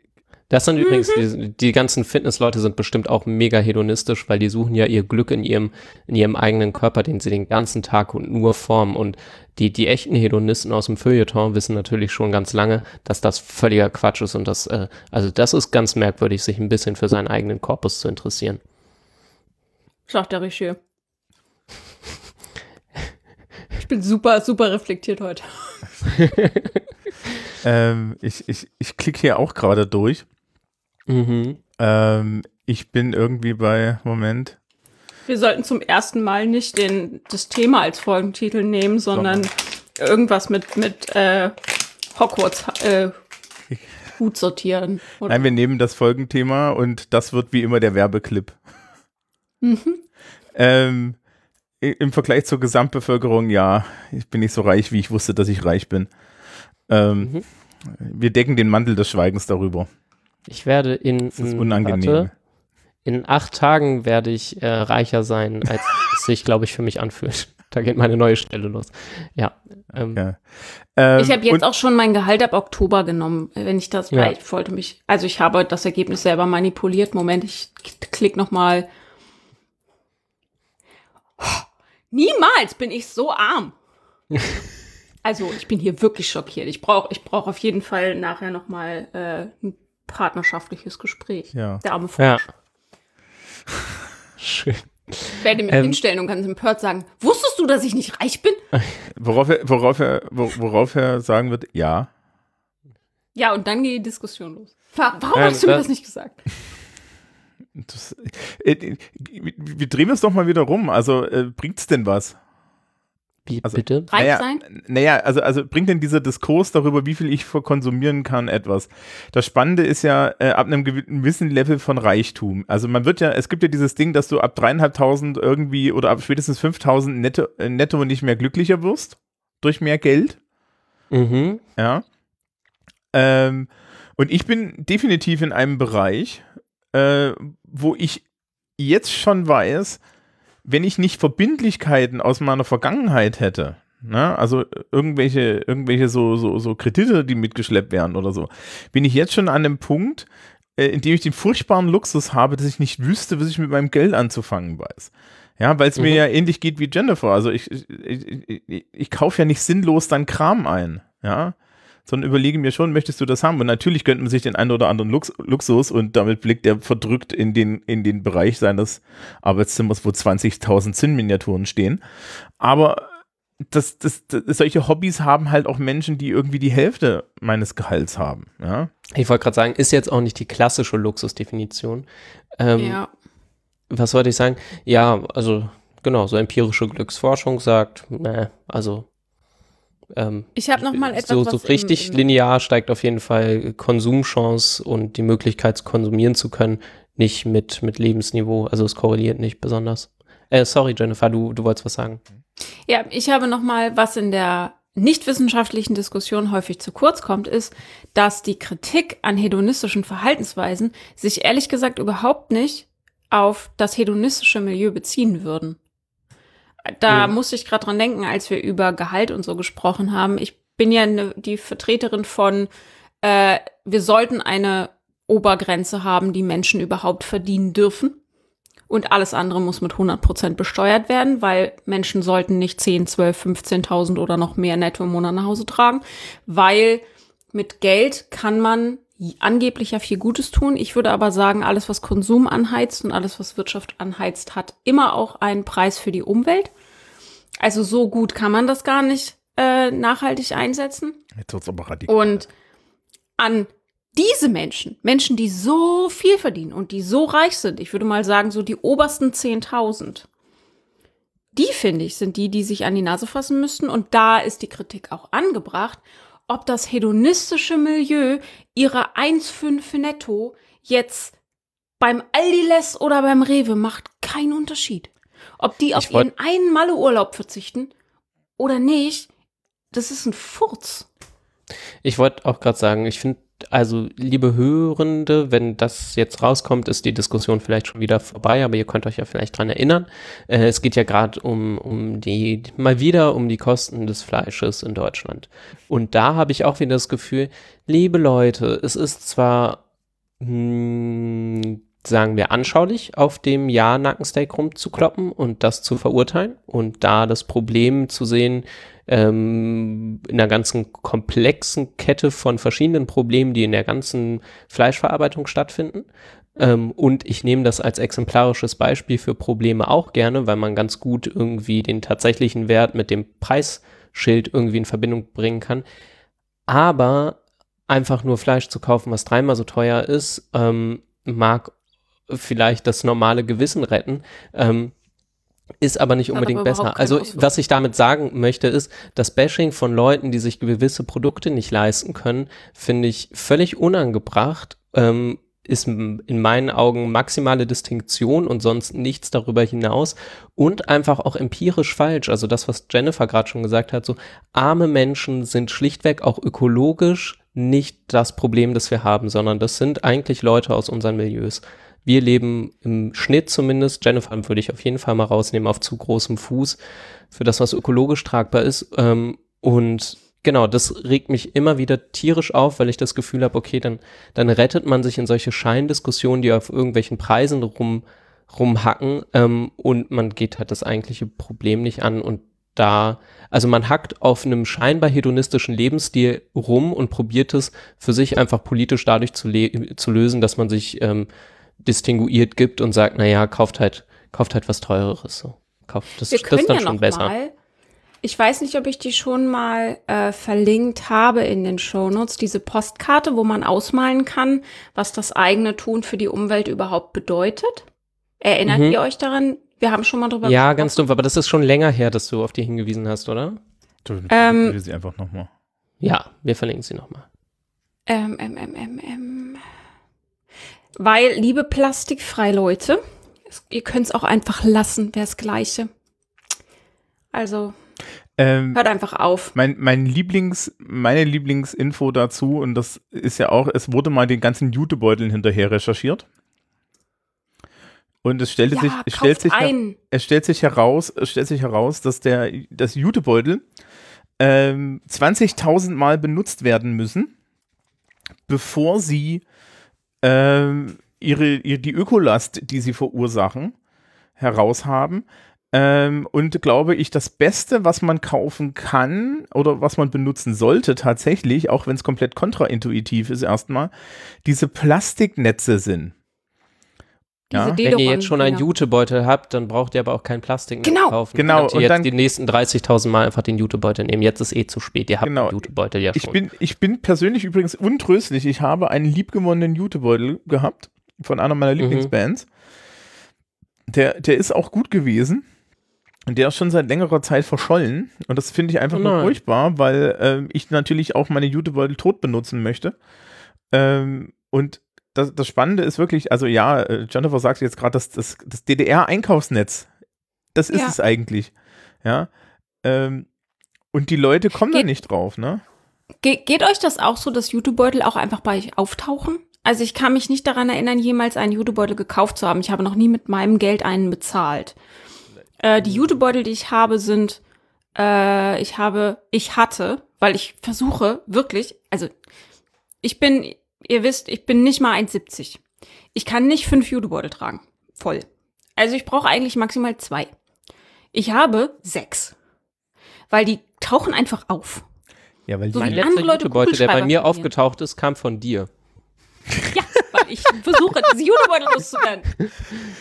Das sind übrigens, die, die ganzen Fitnessleute sind bestimmt auch mega hedonistisch, weil die suchen ja ihr Glück in ihrem, in ihrem eigenen Körper, den sie den ganzen Tag und nur formen. Und die, die echten Hedonisten aus dem Feuilleton wissen natürlich schon ganz lange, dass das völliger Quatsch ist und das, äh, also das ist ganz merkwürdig, sich ein bisschen für seinen eigenen Korpus zu interessieren. Sagt der Richie. Ich bin super, super reflektiert heute. Ähm, ich ich, ich klicke hier auch gerade durch. Mhm. Ähm, ich bin irgendwie bei, Moment, Wir sollten zum ersten Mal nicht den, das Thema als Folgentitel nehmen, sondern irgendwas mit, mit äh, Hogwarts äh, Hut sortieren. Oder? Nein, wir nehmen das Folgenthema und das wird wie immer der Werbeclip. Ähm, i- Im Vergleich zur Gesamtbevölkerung, ja, ich bin nicht so reich, wie ich wusste, dass ich reich bin. Ähm, Mhm. Wir decken den Mantel des Schweigens darüber. Ich werde in, Das ist in- unangenehm. warte, in acht Tagen werde ich äh, reicher sein, als es sich, glaube ich, für mich anfühlt. Da geht meine neue Stelle los. Ja. Ähm, Ja. Ähm, Ich habe jetzt auch schon mein Gehalt ab Oktober genommen, wenn ich das, Ja. weil ich wollte mich, also ich habe das Ergebnis selber manipuliert. Moment, ich klick noch mal. Niemals bin ich so arm. also ich bin hier wirklich schockiert. Ich brauche, ich brauche auf jeden Fall nachher noch mal äh, ein partnerschaftliches Gespräch. Ja. Der arme ja. Frosch. Schön. Ich werde mich Ähm. hinstellen und ganz empört sagen: Wusstest du, dass ich nicht reich bin? Worauf er, worauf, er, wo- worauf er sagen wird, ja. Ja, und dann geht die Diskussion los. Wa- Warum Ähm, hast du mir das- das nicht gesagt? Das, äh, äh, wir wir drehen es doch mal wieder rum. Also äh, bringt's denn was? Wie Also- bitte? Reich naja, sein? Naja, also, also bringt denn dieser Diskurs darüber, wie viel ich konsumieren kann, etwas? Das Spannende ist ja äh, ab einem gewissen Level von Reichtum. Also man wird ja, es gibt ja dieses Ding, dass du ab dreieinhalbtausend irgendwie oder ab spätestens 5000 netto, äh, netto nicht mehr glücklicher wirst durch mehr Geld. Mhm. Ja. Ähm, und ich bin definitiv in einem Bereich, äh, wo ich jetzt schon weiß, wenn ich nicht Verbindlichkeiten aus meiner Vergangenheit hätte, ne, also irgendwelche, irgendwelche so, so, so Kredite, die mitgeschleppt werden oder so, bin ich jetzt schon an einem Punkt, äh, in dem ich den furchtbaren Luxus habe, dass ich nicht wüsste, was ich mit meinem Geld anzufangen weiß. Ja, weil es mir Mhm. ja ähnlich geht wie Jennifer. Also ich, ich, ich, ich, ich kaufe ja nicht sinnlos dann Kram ein, ja, sondern überlege mir schon, möchtest du das haben? Und natürlich gönnt man sich den einen oder anderen Lux, Luxus und damit blickt er verdrückt in den, in den Bereich seines Arbeitszimmers, wo 20.000 Zinnminiaturen stehen. Aber das, das, das, solche Hobbys haben halt auch Menschen, die irgendwie die Hälfte meines Gehalts haben, ja. Ich wollte gerade sagen, ist jetzt auch nicht die klassische Luxusdefinition. Ähm, ja. Was wollte ich sagen? Ja, also genau, so empirische Glücksforschung sagt, ne, also ähm, Ich habe noch mal etwas, so, so was im- richtig im, linear steigt auf jeden Fall Konsumchance und die Möglichkeit, konsumieren zu können, nicht mit, mit Lebensniveau. Also es korreliert nicht besonders. Äh, sorry, Jennifer, du, du wolltest was sagen. Ja, ich habe noch mal, was in der nicht wissenschaftlichen Diskussion häufig zu kurz kommt, ist, dass die Kritik an hedonistischen Verhaltensweisen sich ehrlich gesagt überhaupt nicht auf das hedonistische Milieu beziehen würden. Da Mhm. musste ich gerade dran denken, als wir über Gehalt und so gesprochen haben. Ich bin ja ne, die Vertreterin von, äh, wir sollten eine Obergrenze haben, die Menschen überhaupt verdienen dürfen. Und alles andere muss mit 100% besteuert werden, weil Menschen sollten nicht 10, 12, 15.000 oder noch mehr netto im Monat nach Hause tragen, weil mit Geld kann man angeblich ja viel Gutes tun. Ich würde aber sagen, alles, was Konsum anheizt und alles, was Wirtschaft anheizt, hat immer auch einen Preis für die Umwelt. Also so gut kann man das gar nicht äh, nachhaltig einsetzen. Jetzt wird's aber radikal. Und an diese Menschen, Menschen, die so viel verdienen und die so reich sind, ich würde mal sagen, so die obersten 10.000, die finde ich, sind die, die sich an die Nase fassen müssten. Und da ist die Kritik auch angebracht, ob das hedonistische Milieu ihre 1,5 netto jetzt beim Aldi Less oder beim Rewe macht keinen Unterschied. Ob die auf ihren einen Malle-Urlaub verzichten oder nicht, das ist ein Furz. Ich wollte auch gerade sagen, ich finde, also liebe Hörende, wenn das jetzt rauskommt, ist die Diskussion vielleicht schon wieder vorbei, aber ihr könnt euch ja vielleicht dran erinnern. Äh, es geht ja gerade um, um die, mal wieder um die Kosten des Fleisches in Deutschland. Und da habe ich auch wieder das Gefühl, liebe Leute, es ist zwar, mh, sagen wir, anschaulich, auf dem Ja-Nackensteak rumzukloppen und das zu verurteilen und da das Problem zu sehen, ähm, in einer ganzen komplexen Kette von verschiedenen Problemen, die in der ganzen Fleischverarbeitung stattfinden. Ähm, und ich nehme das als exemplarisches Beispiel für Probleme auch gerne, weil man ganz gut irgendwie den tatsächlichen Wert mit dem Preisschild irgendwie in Verbindung bringen kann. Aber einfach nur Fleisch zu kaufen, was dreimal so teuer ist, ähm, mag vielleicht das normale Gewissen retten. Ähm, ist aber nicht unbedingt aber besser. Also Auswirkung. was ich damit sagen möchte, ist, das Bashing von Leuten, die sich gewisse Produkte nicht leisten können, finde ich völlig unangebracht. Ähm, ist in meinen Augen maximale Distinktion und sonst nichts darüber hinaus und einfach auch empirisch falsch. Also das, was Jennifer gerade schon gesagt hat, so arme Menschen sind schlichtweg auch ökologisch nicht das Problem, das wir haben, sondern das sind eigentlich Leute aus unseren Milieus. Wir leben im Schnitt zumindest, Jennifer würde ich auf jeden Fall mal rausnehmen, auf zu großem Fuß für das, was ökologisch tragbar ist. Ähm, und genau, das regt mich immer wieder tierisch auf, weil ich das Gefühl habe, okay, dann, dann rettet man sich in solche Scheindiskussionen, die auf irgendwelchen Preisen rum, rumhacken ähm, und man geht halt das eigentliche Problem nicht an und da, also man hackt auf einem scheinbar hedonistischen Lebensstil rum und probiert es für sich einfach politisch dadurch zu, zu lösen, dass man sich ähm, distinguiert gibt und sagt, naja, kauft halt, kauft halt was teureres. So. Kauft, das, Wir das ist dann ja schon noch besser. mal. Ich weiß nicht, ob ich die schon mal äh, verlinkt habe in den Shownotes, diese Postkarte, wo man ausmalen kann, was das eigene Tun für die Umwelt überhaupt bedeutet. Erinnert Mhm. ihr euch daran? Wir haben schon mal drüber Ja, gesprochen. ganz dumpf, aber das ist schon länger her, dass du auf die hingewiesen hast, oder? Ähm, wir sie einfach nochmal. Ja, wir verlinken sie nochmal. Ähm, ähm, ähm, ähm, ähm. Weil, liebe plastikfrei Leute, es, ihr könnt es auch einfach lassen, wäre das Gleiche. Also, Ähm, hört einfach auf. mein, mein Lieblings, meine Lieblingsinfo dazu, und das ist ja auch, es wurde mal den ganzen Jutebeuteln hinterher recherchiert. Und es stellte Ja, sich, es stellt sich, ein. es stellt sich heraus, es stellt sich heraus, dass der, das Jutebeutel ähm, 20.000 Mal benutzt werden müssen, bevor sie ähm, ihre, ihre, die Ökolast, die sie verursachen, heraushaben. Ähm, und glaube ich, das Beste, was man kaufen kann oder was man benutzen sollte tatsächlich, auch wenn es komplett kontraintuitiv ist erstmal, diese Plastiknetze sind. Ja. Wenn ihr jetzt schon einen. Jutebeutel habt, dann braucht ihr aber auch keinen Plastik mehr Genau. kaufen. Genau, Könnt ihr und jetzt dann- die nächsten 30.000 Mal einfach den Jutebeutel nehmen. Jetzt ist eh zu spät. Ihr habt Genau. den Jutebeutel ja Ich schon. bin, ich bin persönlich übrigens untröstlich. Ich habe einen liebgewonnenen Jutebeutel gehabt von einer meiner Mhm. Lieblingsbands. Der, der ist auch gut gewesen. Und der ist schon seit längerer Zeit verschollen. Und das finde ich einfach Oh nur furchtbar, weil ähm, ich natürlich auch meine Jutebeutel tot benutzen möchte. Ähm, und das, das Spannende ist wirklich, also ja, äh, Jennifer sagt jetzt gerade, das, das, das DDR-Einkaufsnetz, das ist Ja. es eigentlich. Ja. Ähm, und die Leute kommen da nicht drauf, ne? Ge geht euch das auch so, dass Jutebeutel auch einfach bei euch auftauchen? Also ich kann mich nicht daran erinnern, jemals einen Jutebeutel gekauft zu haben. Ich habe noch nie mit meinem Geld einen bezahlt. Äh, die Jutebeutel, die ich habe, sind, äh, ich habe, ich hatte, weil ich versuche wirklich, also ich bin, ihr wisst, ich bin nicht mal 1,70. Ich kann nicht fünf Jutebeutel tragen. Voll. Also ich brauche eigentlich maximal zwei. Ich habe sechs. Weil die tauchen einfach auf. Ja, weil So die, andere Leute Jutebeutel, der bei mir verlieren. aufgetaucht ist, kam von dir. Ja, weil ich versuche, diese Jutebeutel loszuwerden.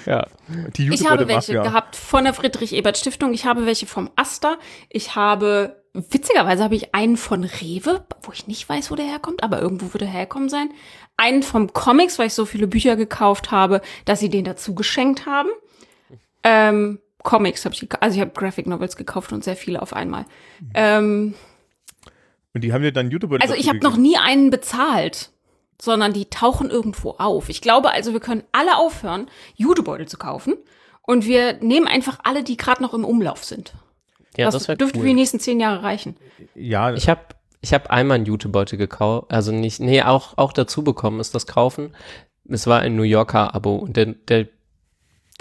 Ja. die Ich habe Jutebeutel welche gehabt von der Friedrich-Ebert-Stiftung. Ich habe welche vom Asta. Ich habe, witzigerweise habe ich einen von Rewe, wo ich nicht weiß, wo der herkommt, aber irgendwo würde er herkommen sein. Einen vom Comics, weil ich so viele Bücher gekauft habe, dass sie den dazu geschenkt haben. Ähm, Comics habe ich, also ich habe Graphic Novels gekauft und sehr viele auf einmal. Ähm, Und die haben dir dann Jutebeutel Also ich habe noch nie einen bezahlt, sondern die tauchen irgendwo auf. Ich glaube also, wir können alle aufhören, Jutebeutel zu kaufen und wir nehmen einfach alle, die gerade noch im Umlauf sind. Ja, das das dürfte cool. für die nächsten zehn Jahre reichen. Ja, Ich habe ich hab einmal einen Jutebeutel gekauft, also nicht, nee, auch, auch dazu bekommen ist das Kaufen. Es war ein New Yorker Abo und der, der,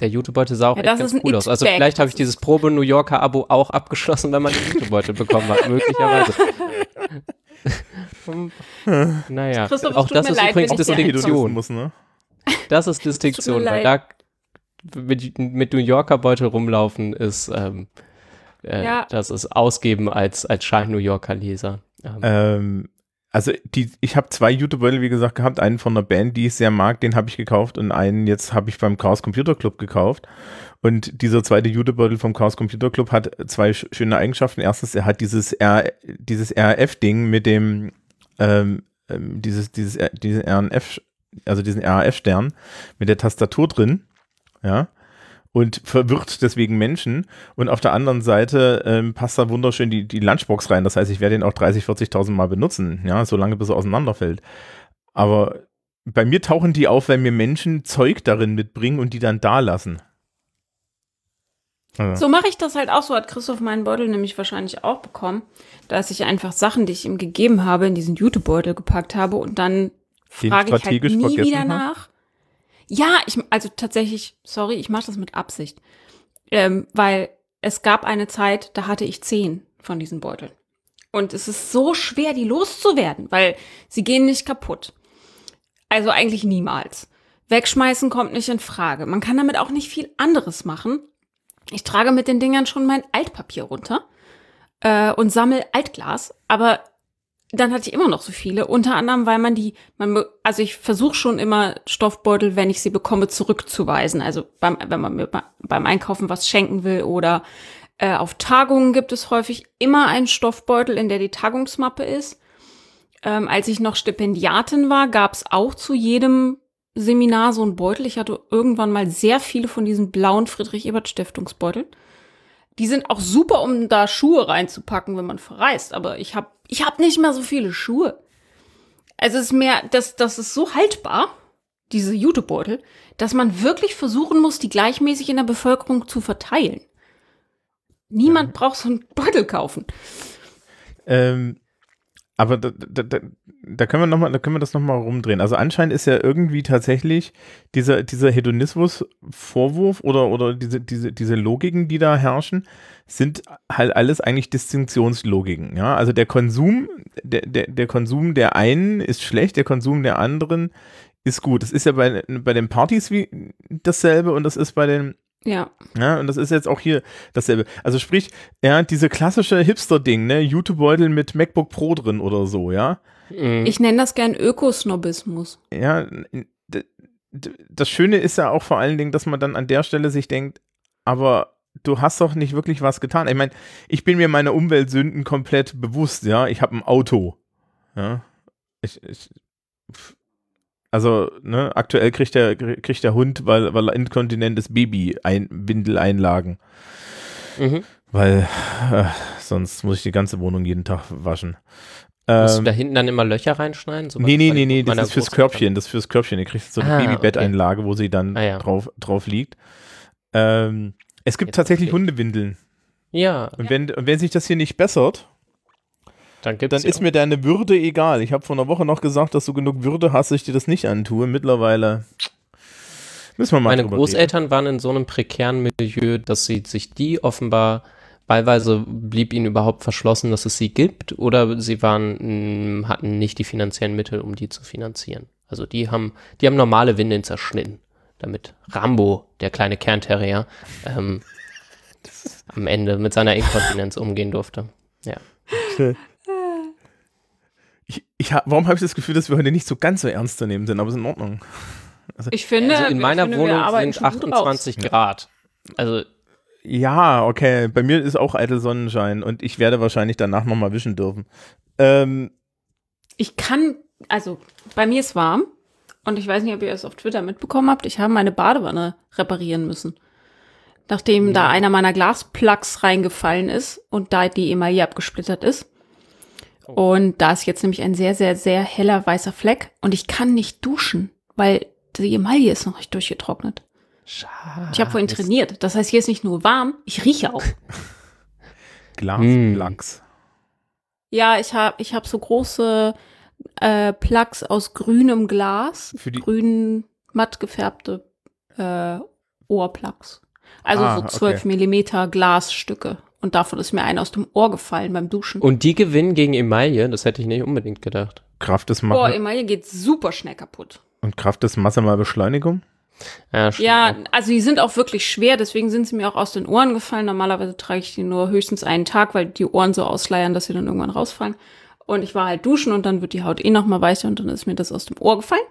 der Jutebeutel sah auch Ja, echt das ganz ist ein cool aus. Also vielleicht habe ich dieses Probe New Yorker Abo auch abgeschlossen, wenn man den Jutebeutel bekommen hat, möglicherweise. naja, Christoph, auch das ist leid, übrigens Distinktion. musst, ne? Das ist Distinktion, weil da mit, mit New Yorker Beutel rumlaufen ist, ähm, äh, Ja. das ist ausgeben als, als Schein-New Yorker Leser. Ähm, Ähm, Also die, ich habe zwei Jutebeutel, wie gesagt, gehabt. Einen von einer Band, die ich sehr mag, den habe ich gekauft und einen jetzt habe ich beim Chaos Computer Club gekauft. Und dieser zweite Jutebeutel vom Chaos Computer Club hat zwei sch schöne Eigenschaften. Erstens, er hat dieses R, dieses RF-Ding mit dem, ähm, ähm, dieses, dieses, diesen RNF, also diesen RAF-Stern mit der Tastatur drin. Ja. Und verwirrt deswegen Menschen. Und auf der anderen Seite ähm, passt da wunderschön die, die Lunchbox rein. Das heißt, ich werde ihn auch 30, 40.000 Mal benutzen. Ja, solange bis er auseinanderfällt. Aber bei mir tauchen die auf, weil mir Menschen Zeug darin mitbringen und die dann da lassen. Also, So mache ich das halt auch. So hat Christoph meinen Beutel nämlich wahrscheinlich auch bekommen, dass ich einfach Sachen, die ich ihm gegeben habe, in diesen Jutebeutel gepackt habe und dann Den frage ich halt nie wieder nach. Ja, ich, also tatsächlich, sorry, ich mache das mit Absicht. Ähm, weil es gab eine Zeit, da hatte ich zehn von diesen Beuteln. Und es ist so schwer, die loszuwerden, weil sie gehen nicht kaputt. Also eigentlich niemals. Wegschmeißen kommt nicht in Frage. Man kann damit auch nicht viel anderes machen. Ich trage mit den Dingern schon mein Altpapier runter äh, und sammel Altglas, aber dann hatte ich immer noch so viele, unter anderem, weil man die, man, also ich versuche schon immer Stoffbeutel, wenn ich sie bekomme, zurückzuweisen. Also beim, wenn man mir beim Einkaufen was schenken will oder äh, auf Tagungen gibt es häufig immer einen Stoffbeutel, in der die Tagungsmappe ist. Ähm, als ich noch Stipendiatin war, gab es auch zu jedem Seminar so einen Beutel. Ich hatte irgendwann mal sehr viele von diesen blauen Friedrich-Ebert-Stiftungsbeuteln. Die sind auch super, um da Schuhe reinzupacken, wenn man verreist. Aber ich habe ich hab nicht mehr so viele Schuhe. Also es ist mehr, das, das ist so haltbar, diese Jutebeutel, dass man wirklich versuchen muss, die gleichmäßig in der Bevölkerung zu verteilen. Niemand braucht so einen Beutel kaufen. ähm, aber da, da, da, können wir noch mal, da können wir das nochmal rumdrehen. Also anscheinend ist ja irgendwie tatsächlich dieser, dieser Hedonismus-Vorwurf oder, oder diese, diese, diese Logiken, die da herrschen, sind halt alles eigentlich Distinktionslogiken. Ja, also der Konsum, der, der, der Konsum der einen ist schlecht, der Konsum der anderen ist gut. Das ist ja bei, bei den Partys wie dasselbe und das ist bei den Ja. ja, und das ist jetzt auch hier dasselbe. Also sprich, ja, diese klassische Hipster-Ding, ne, YouTube-Beutel mit MacBook Pro drin oder so, ja. Mhm. Ich nenne das gern Ökosnobismus. Ja, das Schöne ist ja auch vor allen Dingen, dass man dann an der Stelle sich denkt, aber du hast doch nicht wirklich was getan. Ich meine, ich bin mir meiner Umweltsünden komplett bewusst, ja. Ich habe ein Auto, ja. Ich, ich, also, ne, aktuell kriegt der, kriegt der Hund, weil, weil er inkontinent ist, Baby-Windeleinlagen. Mhm. Weil äh, sonst muss ich die ganze Wohnung jeden Tag waschen. Musst du Ähm, da hinten dann immer Löcher reinschneiden? So nee, nee, nee, nee, das ist fürs. Körbchen, das ist fürs Körbchen. Ihr kriegt so eine Ah, Babybetteinlage, wo sie dann Ah, ja. drauf, drauf liegt. Ähm, es gibt Jetzt tatsächlich ich. Hundewindeln. Ja, Und, wenn, und wenn sich das hier nicht bessert, dann dann ist mir deine Würde egal. Ich habe vor einer Woche noch gesagt, dass du genug Würde hast, dass ich dir das nicht antue. Mittlerweile müssen wir mal Meine Großeltern waren in so einem prekären Milieu, dass sie sich die offenbar, wahlweise blieb ihnen überhaupt verschlossen, dass es sie gibt, oder sie waren, mh, hatten nicht die finanziellen Mittel, um die zu finanzieren. Also die haben, die haben normale Windeln zerschnitten, damit Rambo, der kleine Kernterrier, ähm, am Ende mit seiner Inkontinenz umgehen durfte. Ja. reden. Ich, ich, hab- warum habe ich das Gefühl, dass wir heute nicht so ganz so ernst zu nehmen sind, aber ist in Ordnung. Ich finde, Also in meiner finde, Wohnung arbeiten sind schon gut raus. 28 Grad. Also Ja, okay. Bei mir ist auch eitel Sonnenschein und ich werde wahrscheinlich danach nochmal wischen dürfen. Ähm, Ich kann, also bei mir ist warm und ich weiß nicht, ob ihr es auf Twitter mitbekommen habt. Ich habe meine Badewanne reparieren müssen. Nachdem da einer meiner Glasplugs reingefallen ist und da die Emaille abgesplittert ist. Und da ist jetzt nämlich ein sehr, sehr, sehr heller weißer Fleck und ich kann nicht duschen, weil die Emaille ist noch nicht durchgetrocknet. schade. Ich habe vorhin trainiert. Das heißt, hier ist nicht nur warm, ich rieche auch. Glaslachs. Ja, ich habe ich hab so große äh, Plugs aus grünem Glas, Für die- grün matt gefärbte äh, Ohrplugs. Also Ah, so okay. 12 Millimeter Glasstücke. Und davon ist mir einer aus dem Ohr gefallen beim Duschen. Und die gewinnen gegen Emaille, das hätte ich nicht unbedingt gedacht. Kraft des, Boah, Ma Emaille geht super schnell kaputt. und Kraft des Masse mal Beschleunigung. Ja, Ja, also die sind auch wirklich schwer, deswegen sind sie mir auch aus den Ohren gefallen. Normalerweise trage ich die nur höchstens einen Tag, weil die Ohren so ausleiern, dass sie dann irgendwann rausfallen. und ich war halt duschen und dann wird die Haut eh noch mal weicher und dann ist mir das aus dem Ohr gefallen.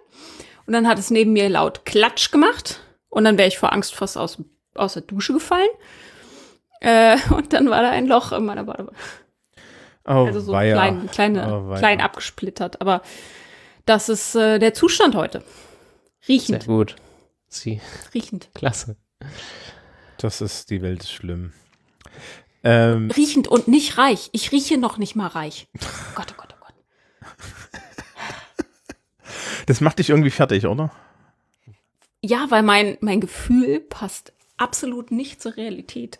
Und dann hat es neben mir laut Klatsch gemacht und dann wäre ich vor Angst fast aus, aus der Dusche gefallen. Äh, und dann war da ein Loch in meiner Badewanne. Oh, Also so weia. klein, kleine, Oh, klein abgesplittert. Aber das ist äh, der Zustand heute. Sehr Riechend, gut. Sie, riechend. klasse. Das ist, die Welt ist schlimm. Ähm, Riechend und nicht reich. Ich rieche noch nicht mal reich. Gott, oh Gott, oh Gott. das macht dich irgendwie fertig, oder? Ja, weil mein, mein Gefühl passt absolut nicht zur Realität.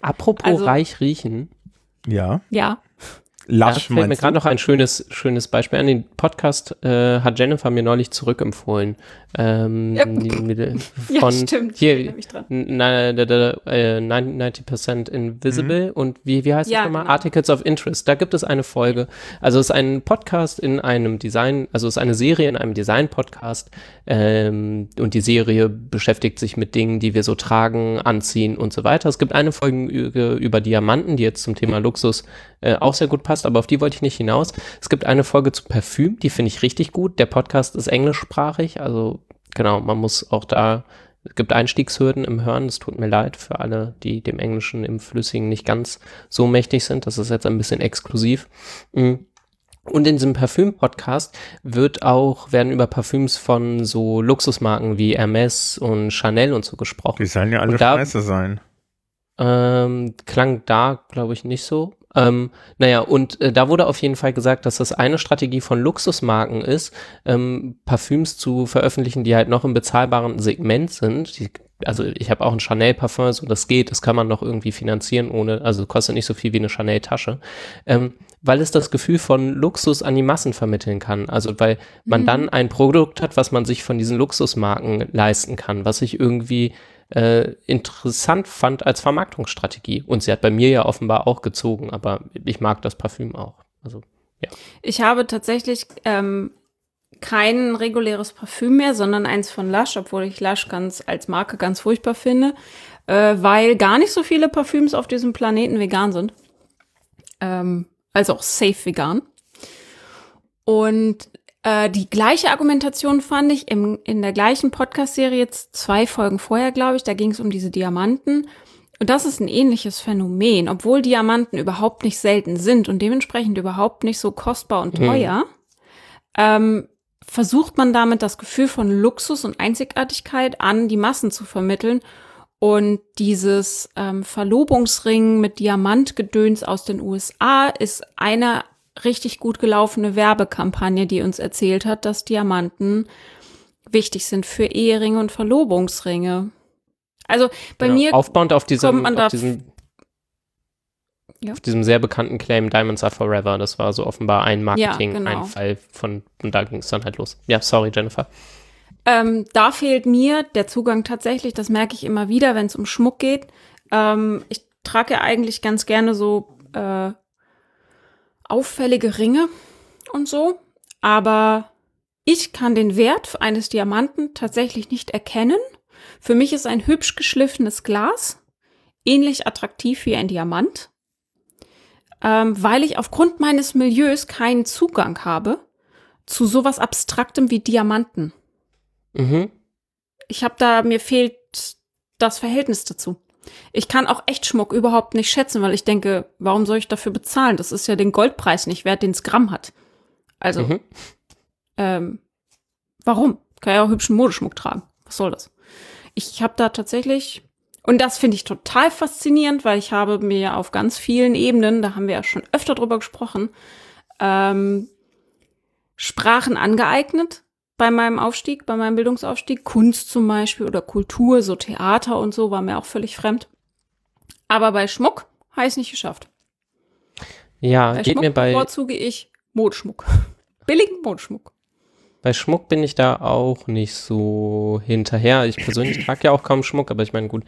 Apropos Also- reich riechen, Ja. Ja. Da Lasch fällt mir gerade noch ein schönes, schönes Beispiel an. Den Podcast äh, hat Jennifer mir neulich zurückempfohlen. Ähm, Ja. mit- Ja, von stimmt. Hier, na, da, da, äh, 90% Invisible und wie, wie heißt Ja, das nochmal? genau. Articles of Interest. Da gibt es eine Folge. Also es ist ein Podcast in einem Design, also es ist eine Serie in einem Design-Podcast ähm, und die Serie beschäftigt sich mit Dingen, die wir so tragen, anziehen und so weiter. Es gibt eine Folge über Diamanten, die jetzt zum Thema Luxus äh, auch sehr gut passt, aber auf die wollte ich nicht hinaus. Es gibt eine Folge zu Parfüm, die finde ich richtig gut. Der Podcast ist englischsprachig, also genau, man muss auch da es gibt Einstiegshürden im Hören. Es tut mir leid für alle, die dem Englischen im Flüssigen nicht ganz so mächtig sind. Das ist jetzt ein bisschen exklusiv. Mm. Und in diesem Parfüm-Podcast wird auch, werden über Parfüms von so Luxusmarken wie Hermes und Chanel und so gesprochen. Die sollen ja alle Und da- scheiße sein. Ähm, klang da, glaube ich, nicht so. Ähm, naja, und äh, da wurde auf jeden Fall gesagt, dass das eine Strategie von Luxusmarken ist, ähm, Parfüms zu veröffentlichen, die halt noch im bezahlbaren Segment sind. Die, also ich habe auch ein Chanel-Parfum, so das geht, das kann man noch irgendwie finanzieren, ohne, also kostet nicht so viel wie eine Chanel-Tasche. Ähm, weil es das Gefühl von Luxus an die Massen vermitteln kann. Also weil man dann ein Produkt hat, was man sich von diesen Luxusmarken leisten kann, was ich irgendwie äh, interessant fand als Vermarktungsstrategie. Und sie hat bei mir ja offenbar auch gezogen, aber ich mag das Parfüm auch. Also Ich habe tatsächlich ähm, kein reguläres Parfüm mehr, sondern eins von Lush, obwohl ich Lush ganz als Marke ganz furchtbar finde, äh, weil gar nicht so viele Parfüms auf diesem Planeten vegan sind. Ähm, also auch safe vegan. Und äh, die gleiche Argumentation fand ich im, in der gleichen Podcast-Serie, jetzt zwei Folgen vorher, glaube ich, da ging es um diese Diamanten. Und das ist ein ähnliches Phänomen, obwohl Diamanten überhaupt nicht selten sind und dementsprechend überhaupt nicht so kostbar und Mhm. teuer, ähm, versucht man damit das Gefühl von Luxus und Einzigartigkeit an die Massen zu vermitteln. Und dieses ähm, Verlobungsring mit Diamantgedöns aus den USA ist eine richtig gut gelaufene Werbekampagne, die uns erzählt hat, dass Diamanten wichtig sind für Eheringe und Verlobungsringe. Also bei genau, mir aufbauend auf diesem, auf diesem Ja. auf diesem sehr bekannten Claim Diamonds are forever. Das war so offenbar ein Marketing, genau. ein Fall von, und da ging es dann halt los. Ja, sorry, Jennifer. Ähm, da fehlt mir der Zugang tatsächlich, das merke ich immer wieder, wenn es um Schmuck geht. Ähm, ich trage ja eigentlich ganz gerne so äh, auffällige Ringe und so, aber ich kann den Wert eines Diamanten tatsächlich nicht erkennen. Für mich ist ein hübsch geschliffenes Glas ähnlich attraktiv wie ein Diamant, ähm, weil ich aufgrund meines Milieus keinen Zugang habe zu sowas Abstraktem wie Diamanten Mhm. ich habe da, mir fehlt das Verhältnis dazu. Ich kann auch Echtschmuck überhaupt nicht schätzen, weil ich denke, warum soll ich dafür bezahlen? Das ist ja den Goldpreis nicht wert, den es Gramm hat. Also, Mhm. ähm, warum? Kann ja auch hübschen Modeschmuck tragen. Was soll das? Ich habe da tatsächlich, und das finde ich total faszinierend, weil ich habe mir auf ganz vielen Ebenen, da haben wir ja schon öfter drüber gesprochen, ähm, Sprachen angeeignet bei meinem Aufstieg, bei meinem Bildungsaufstieg. Kunst zum Beispiel oder Kultur, so Theater und so, war mir auch völlig fremd. Aber bei Schmuck habe ich es nicht geschafft. Ja, Bei geht Schmuck mir bei, bevorzuge ich Modeschmuck. Billigen Modeschmuck. bei Schmuck bin ich da auch nicht so hinterher. Ich persönlich trage ja auch kaum Schmuck, aber ich meine, gut,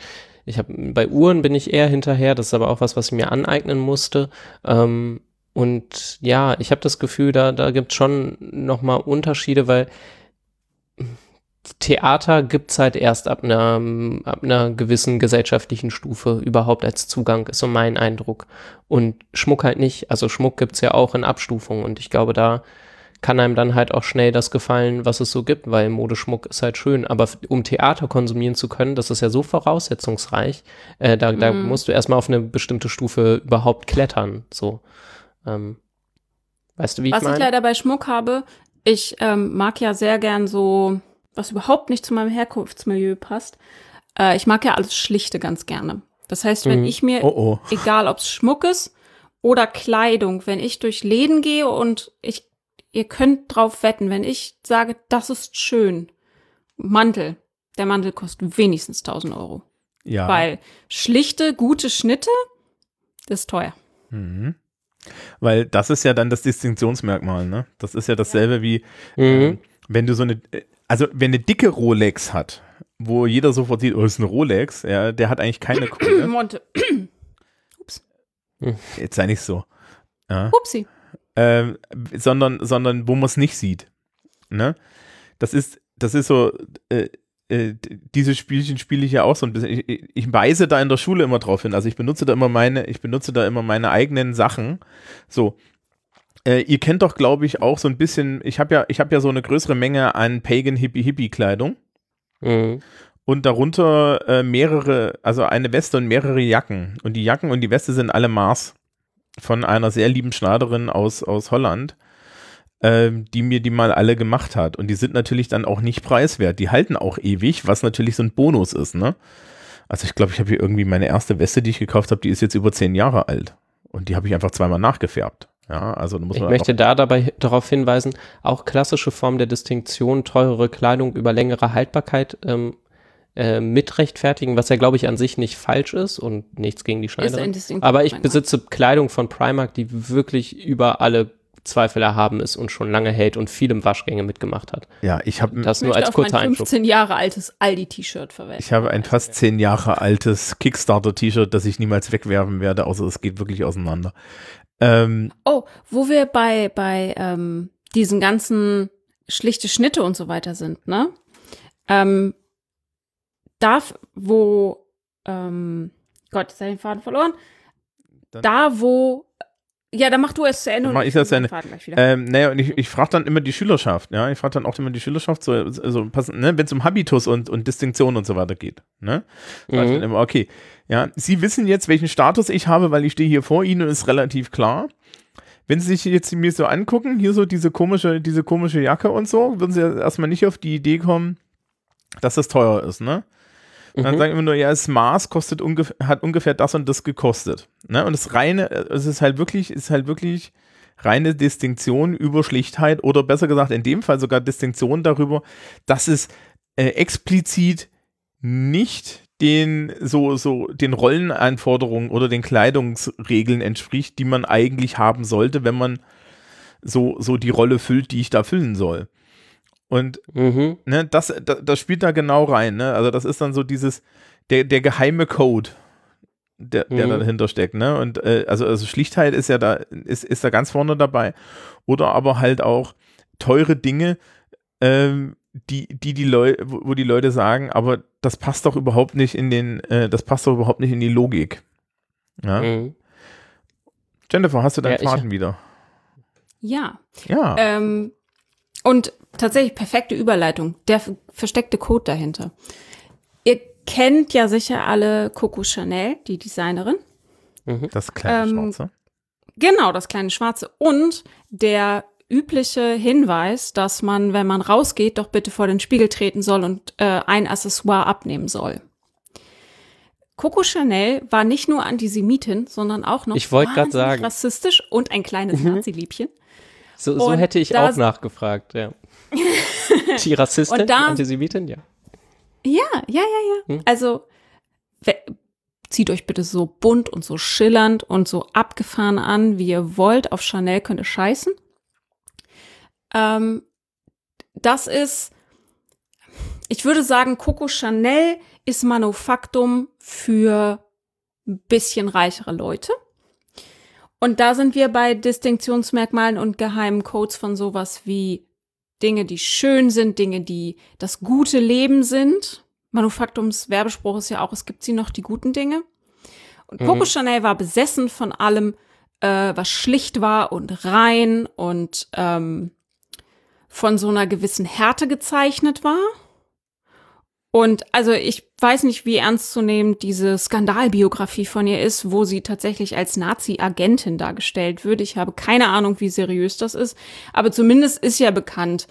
ich habe bei Uhren bin ich eher hinterher. Das ist aber auch was, was ich mir aneignen musste. Ähm, und ja, ich habe das Gefühl, da, da gibt es schon nochmal Unterschiede, weil Theater gibt's halt erst ab einer, ab einer gewissen gesellschaftlichen Stufe überhaupt als Zugang, ist so mein Eindruck. Und Schmuck halt nicht. Also Schmuck gibt's ja auch in Abstufungen und ich glaube, da kann einem dann halt auch schnell das gefallen, was es so gibt, weil Modeschmuck ist halt schön. Aber um Theater konsumieren zu können, das ist ja so voraussetzungsreich, äh, da, da Mhm. musst du erstmal auf eine bestimmte Stufe überhaupt klettern. So. Ähm, weißt du, wie Was ich ich meine? leider bei Schmuck habe, ich ähm, mag ja sehr gern so, was überhaupt nicht zu meinem Herkunftsmilieu passt. Äh, ich mag ja alles Schlichte ganz gerne. Das heißt, wenn Mhm. ich mir, Oh oh. egal ob es Schmuck ist oder Kleidung, wenn ich durch Läden gehe und ich, ihr könnt drauf wetten, wenn ich sage, das ist schön, Mantel, der Mantel kostet wenigstens 1000 Euro. Ja. Weil schlichte, gute Schnitte, das ist teuer. Mhm. Weil das ist ja dann das Distinktionsmerkmal, ne? Das ist ja dasselbe wie, Mhm. ähm, wenn du so eine, äh, also wenn eine dicke Rolex hat, wo jeder sofort sieht, oh, ist eine Rolex, ja, der hat eigentlich keine Kohle. Monte. Jetzt sei nicht so. Ja. Upsi. ähm, sondern, sondern wo man es nicht sieht. Ne? Das ist, das ist so, äh, äh, diese Spielchen spiele ich ja auch so ein bisschen. Ich, ich- ich weise da in der Schule immer drauf hin. Also ich benutze da immer meine, ich benutze da immer meine eigenen Sachen. So. Äh, ihr kennt doch, glaube ich, auch so ein bisschen, ich habe ja, ich habe ja so eine größere Menge an Pagan Hippie Hippie Kleidung Mhm. und darunter äh, mehrere, also eine Weste und mehrere Jacken. Und die Jacken und die Weste sind alle Maß von einer sehr lieben Schneiderin aus, aus Holland, ähm, die mir die mal alle gemacht hat. Und die sind natürlich dann auch nicht preiswert. Die halten auch ewig, was natürlich so ein Bonus ist, ne? Also ich glaube, ich habe hier irgendwie meine erste Weste, die ich gekauft habe, die ist jetzt über zehn Jahre alt. Und die habe ich einfach zweimal nachgefärbt. Ja, also muss Ich man möchte da dabei darauf hinweisen, auch klassische Form der Distinktion, teurere Kleidung über längere Haltbarkeit ähm, äh, mit rechtfertigen, was ja, glaube ich, an sich nicht falsch ist und nichts gegen die Schneiderin. Aber ich besitze Kleidung von Primark, die wirklich über alle Zweifel erhaben ist und schon lange hält und viele Waschgänge mitgemacht hat. ja, ich habe Das nur als kurzer mein Einschub. 15 Jahre altes Aldi-T-Shirt verwenden. Ich habe ein fast zehn Jahre altes Kickstarter-T-Shirt, das ich niemals wegwerfen werde, außer es geht wirklich auseinander. Ähm, Oh, wo wir bei, bei ähm, diesen ganzen schlichte Schnitte und so weiter sind, ne? Ähm, darf, wo, ähm, Gott, jetzt habe ich den Faden verloren. Dann- da, wo, ja, dann mach du es zu Ende. Mach und ich das zu den Ende. Ähm, naja, und ich, ich frage dann immer die Schülerschaft, ja, ich frage dann auch immer die Schülerschaft, so, also ne, wenn es um Habitus und, und Distinktion und so weiter geht, ne? Mhm. dann immer, okay, ja, Sie wissen jetzt, welchen Status ich habe, weil ich stehe hier vor Ihnen und ist relativ klar. Wenn Sie sich jetzt mir so angucken, hier so diese komische, diese komische Jacke und so, würden Sie erstmal nicht auf die Idee kommen, dass das teuer ist, ne? Dann Mhm. sagen immer nur, ja, das Maß kostet ungef hat ungefähr das und das gekostet. Ne? Und das reine, es ist halt wirklich, ist halt wirklich reine Distinktion über Schlichtheit oder besser gesagt in dem Fall sogar Distinktion darüber, dass es äh, explizit nicht den so so den Rollenanforderungen oder den Kleidungsregeln entspricht, die man eigentlich haben sollte, wenn man so so die Rolle füllt, die ich da füllen soll. Und Mhm. ne, das, das, das spielt da genau rein. Ne? Also das ist dann so dieses, der, der geheime Code, der, der Mhm. da dahinter steckt. Ne? Und äh, also, also Schlichtheit ist ja da, ist, ist da ganz vorne dabei. Oder aber halt auch teure Dinge, ähm, die, die, die Leute, wo, die Leute sagen, aber das passt doch überhaupt nicht in den, äh, das passt doch überhaupt nicht in die Logik. Ja? Mhm. Jennifer, hast du deinen Ja, Faden wieder? ja. Ja. Ähm, und tatsächlich perfekte Überleitung. Der versteckte Code dahinter. Ihr kennt ja sicher alle Coco Chanel, die Designerin. das kleine ähm, Schwarze. Genau, das kleine Schwarze. Und der übliche Hinweis, dass man, wenn man rausgeht, doch bitte vor den Spiegel treten soll und äh, ein Accessoire abnehmen soll. Coco Chanel war nicht nur Antisemitin, sondern auch noch Ich wahnsinnig sagen. rassistisch und ein kleines Nazi-Liebchen. So, so hätte ich auch nachgefragt, ja. Die Rassistin, Und da- Antisemitin, ja. Ja, ja, ja, ja. Hm. Also zieht euch bitte so bunt und so schillernd und so abgefahren an, wie ihr wollt. Auf Chanel könnt ihr scheißen. Ähm, das ist, ich würde sagen, Coco Chanel ist Manufaktum für ein bisschen reichere Leute. Und da sind wir bei Distinktionsmerkmalen und geheimen Codes von sowas wie Dinge, die schön sind, Dinge, die das gute Leben sind. Manufaktums Werbespruch ist ja auch, es gibt sie noch, die guten Dinge. Und Mhm. Coco Chanel war besessen von allem, äh, was schlicht war und rein und ähm, von so einer gewissen Härte gezeichnet war. Und also ich weiß nicht, wie ernstzunehmend diese Skandalbiografie von ihr ist, wo sie tatsächlich als Nazi-Agentin dargestellt wird. Ich habe keine Ahnung, wie seriös das ist, aber zumindest ist ja bekannt,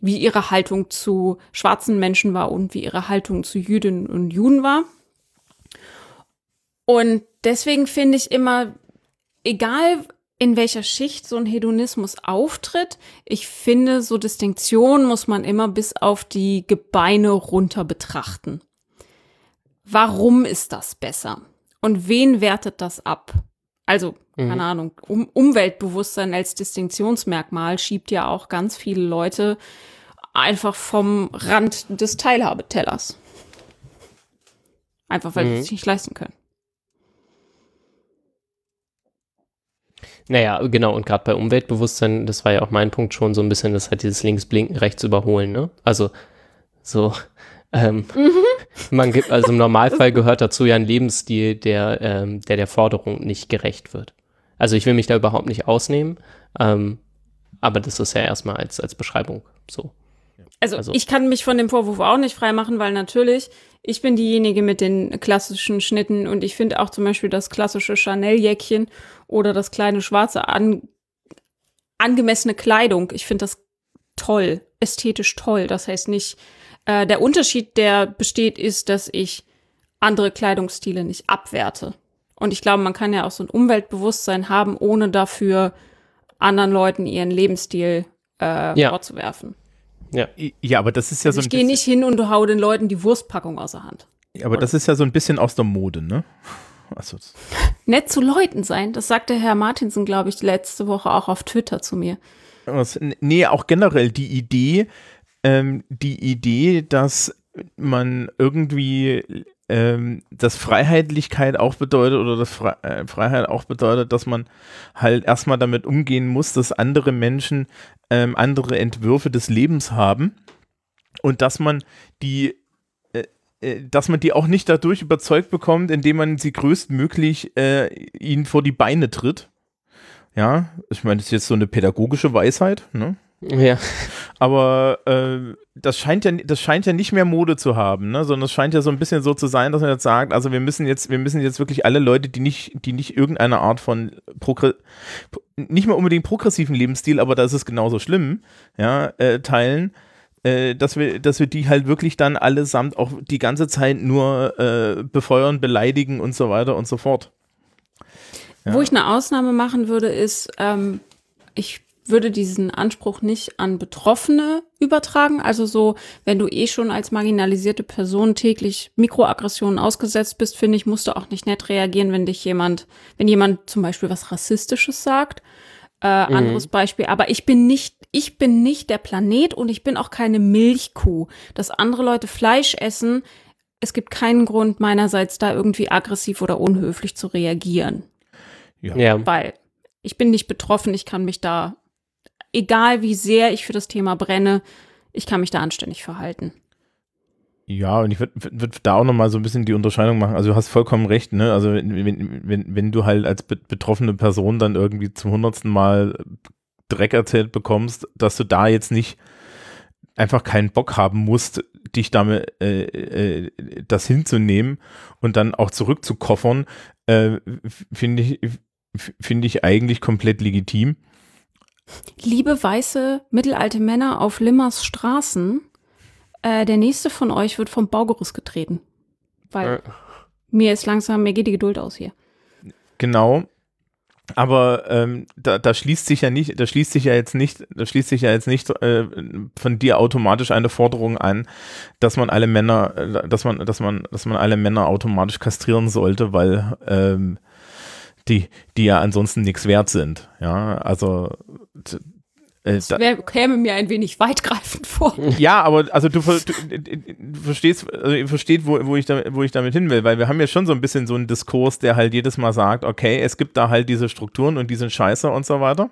wie ihre Haltung zu schwarzen Menschen war und wie ihre Haltung zu Jüdinnen und Juden war. Und deswegen finde ich immer, egal in welcher Schicht so ein Hedonismus auftritt, ich finde, so Distinktion muss man immer bis auf die Gebeine runter betrachten. Warum ist das besser? Und wen wertet das ab? Also, keine Ahnung, um, Umweltbewusstsein als Distinktionsmerkmal schiebt ja auch ganz viele Leute einfach vom Rand des Teilhabetellers. Einfach weil sie es sich nicht leisten können. Naja, genau, und gerade bei Umweltbewusstsein, das war ja auch mein Punkt schon so ein bisschen, das hat dieses Links-Blinken, rechts überholen, ne? Also so, ähm, man gibt, also im Normalfall gehört dazu ja ein Lebensstil, der, ähm, der der Forderung nicht gerecht wird. Also ich will mich da überhaupt nicht ausnehmen, ähm, aber das ist ja erstmal als, als Beschreibung so. Also, Also- ich kann mich von dem Vorwurf auch nicht freimachen, weil natürlich, ich bin diejenige mit den klassischen Schnitten und ich finde auch zum Beispiel das klassische Chanel-Jäckchen oder das kleine schwarze an, angemessene Kleidung. Ich finde das toll, ästhetisch toll. Das heißt nicht, äh, der Unterschied, der besteht, ist, dass ich andere Kleidungsstile nicht abwerte. Und ich glaube, man kann ja auch so ein Umweltbewusstsein haben, ohne dafür anderen Leuten ihren Lebensstil äh, Ja. vorzuwerfen. Ja. Ja, aber das ist ja so ein ich gehe nicht hin und hau den Leuten die Wurstpackung aus der Hand. aber das ist ja so ein bisschen aus der Mode, ne? Also, Nett zu Leuten sein, das sagte Herr Martinsen, glaube ich, letzte Woche auch auf Twitter zu mir. was, nee, auch generell die Idee, ähm, die Idee, dass man irgendwie ähm, dass Freiheitlichkeit auch bedeutet oder dass Fre äh, Freiheit auch bedeutet, dass man halt erstmal damit umgehen muss, dass andere Menschen ähm, andere Entwürfe des Lebens haben und dass man die äh, äh, dass man die auch nicht dadurch überzeugt bekommt, indem man sie größtmöglich äh, ihnen vor die Beine tritt. Ja, ich meine, das ist jetzt so eine pädagogische Weisheit, ne? Ja. Aber äh, das scheint ja, das scheint ja nicht mehr Mode zu haben, ne? Sondern es scheint ja so ein bisschen so zu sein, dass man jetzt sagt, also wir müssen jetzt, wir müssen jetzt wirklich alle Leute, die nicht, die nicht irgendeine Art von progr nicht mal unbedingt progressiven Lebensstil, aber da ist es genauso schlimm, ja, äh, teilen, äh, dass wir, dass wir die halt wirklich dann allesamt auch die ganze Zeit nur äh, befeuern, beleidigen und so weiter und so fort. Ja. Wo ich eine Ausnahme machen würde, ist, ähm, ich würde diesen Anspruch nicht an Betroffene übertragen. Also so, wenn du eh schon als marginalisierte Person täglich Mikroaggressionen ausgesetzt bist, finde ich, musst du auch nicht nett reagieren, wenn dich jemand, wenn jemand zum Beispiel was Rassistisches sagt. Äh, anderes Beispiel. Aber ich bin nicht, ich bin nicht der Planet und ich bin auch keine Milchkuh. Dass andere Leute Fleisch essen, es gibt keinen Grund meinerseits da irgendwie aggressiv oder unhöflich zu reagieren Ja. weil ich bin nicht betroffen, ich kann mich da, egal wie sehr ich für das Thema brenne, ich kann mich da anständig verhalten. Ja, und ich würde würd da auch nochmal so ein bisschen die Unterscheidung machen. Also du hast vollkommen recht, ne? Also wenn, wenn, wenn, du halt als be betroffene Person dann irgendwie zum hundertsten Mal Dreck erzählt bekommst, dass du da jetzt nicht einfach keinen Bock haben musst, dich damit äh, äh, das hinzunehmen und dann auch zurückzukoffern, äh, finde ich, finde ich eigentlich komplett legitim. Liebe weiße, mittelalte Männer auf Limmers Straßen, äh, der nächste von euch wird vom Baugerüst getreten. Weil Äh. mir ist langsam, mir geht die Geduld aus hier. Genau. Aber ähm, da, da schließt sich ja nicht, da schließt sich ja jetzt nicht, da schließt sich ja jetzt nicht äh, von dir automatisch eine Forderung an, dass man alle Männer, äh, dass man, dass man, dass man alle Männer automatisch kastrieren sollte, weil ähm, die, die ja ansonsten nichts wert sind. Ja, also äh, Das da, wär, käme mir ein wenig weitgreifend vor. ja, aber also du, du, du verstehst, also ihr versteht, wo, wo, ich da, wo ich damit hin will, weil wir haben ja schon so ein bisschen so einen Diskurs, der halt jedes Mal sagt, okay, es gibt da halt diese Strukturen und die sind scheiße und so weiter.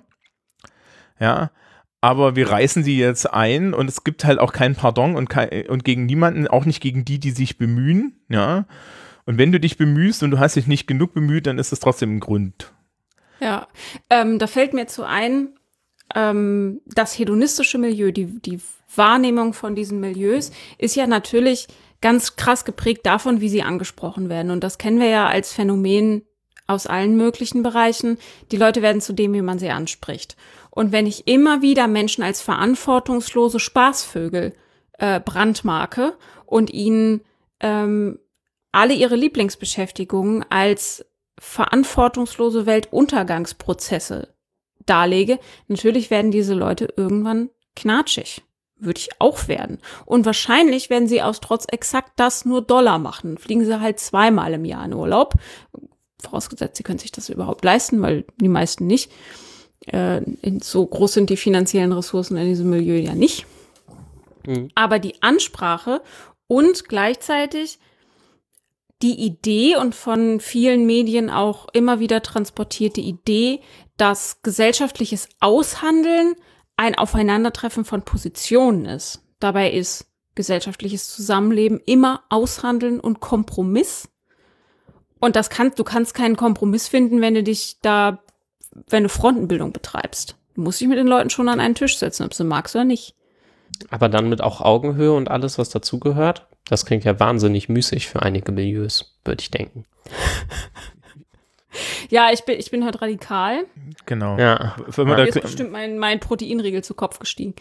Ja, aber wir reißen sie jetzt ein und es gibt halt auch kein Pardon und, kein, und gegen niemanden, auch nicht gegen die, die sich bemühen, ja. Und wenn du dich bemühst und du hast dich nicht genug bemüht, dann ist es trotzdem ein Grund. Ja, ähm, da fällt mir zu ein, ähm, das hedonistische Milieu, die, die Wahrnehmung von diesen Milieus ist ja natürlich ganz krass geprägt davon, wie sie angesprochen werden. Und das kennen wir ja als Phänomen aus allen möglichen Bereichen. Die Leute werden zu dem, wie man sie anspricht. Und wenn ich immer wieder Menschen als verantwortungslose Spaßvögel äh, brandmarke und ihnen ähm, alle ihre Lieblingsbeschäftigungen als verantwortungslose Weltuntergangsprozesse darlege, natürlich werden diese Leute irgendwann knatschig. Würde ich auch werden. Und wahrscheinlich werden sie aus trotz exakt das nur Dollar machen. Fliegen sie halt zweimal im Jahr in Urlaub. Vorausgesetzt, sie können sich das überhaupt leisten, weil die meisten nicht. Äh, so groß sind die finanziellen Ressourcen in diesem Milieu ja nicht. Mhm. Aber die Ansprache und gleichzeitig die Idee und von vielen Medien auch immer wieder transportierte Idee, dass gesellschaftliches Aushandeln ein Aufeinandertreffen von Positionen ist. Dabei ist gesellschaftliches Zusammenleben immer Aushandeln und Kompromiss. Und das kannst, du kannst keinen Kompromiss finden, wenn du dich da, wenn du Frontenbildung betreibst. Du musst dich mit den Leuten schon an einen Tisch setzen, ob du magst oder nicht. Aber dann mit auch Augenhöhe und alles, was dazugehört? Das klingt ja wahnsinnig müßig für einige Milieus, würde ich denken. Ja, ich bin, ich bin halt radikal. Genau. Ja. Für Mir ist bestimmt mein, mein Proteinriegel zu Kopf gestiegen.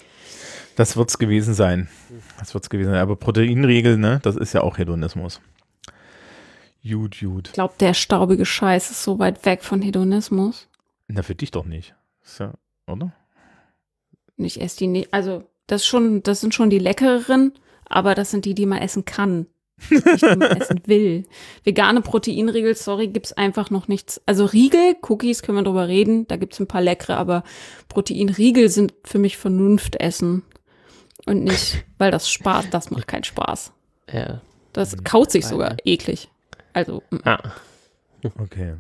Das wird's gewesen sein. Das wird's gewesen sein. Aber Proteinriegel, ne, das ist ja auch Hedonismus. Gut, gut. Ich glaube, der staubige Scheiß ist so weit weg von Hedonismus. Na, für dich doch nicht. Ist ja, oder? Ich esse die nicht. Also, das, schon, das sind schon die leckereren, aber das sind die, die man essen kann nicht mehr essen will. Vegane Proteinriegel, sorry, gibt's einfach noch nichts. Also Riegel, Cookies können wir drüber reden, da gibt's ein paar leckere, aber Proteinriegel sind für mich Vernunftessen. Und nicht, weil das Spaß, das macht keinen Spaß. Ja. Das kaut sich sogar eklig. Also. Mm. Ah. Okay.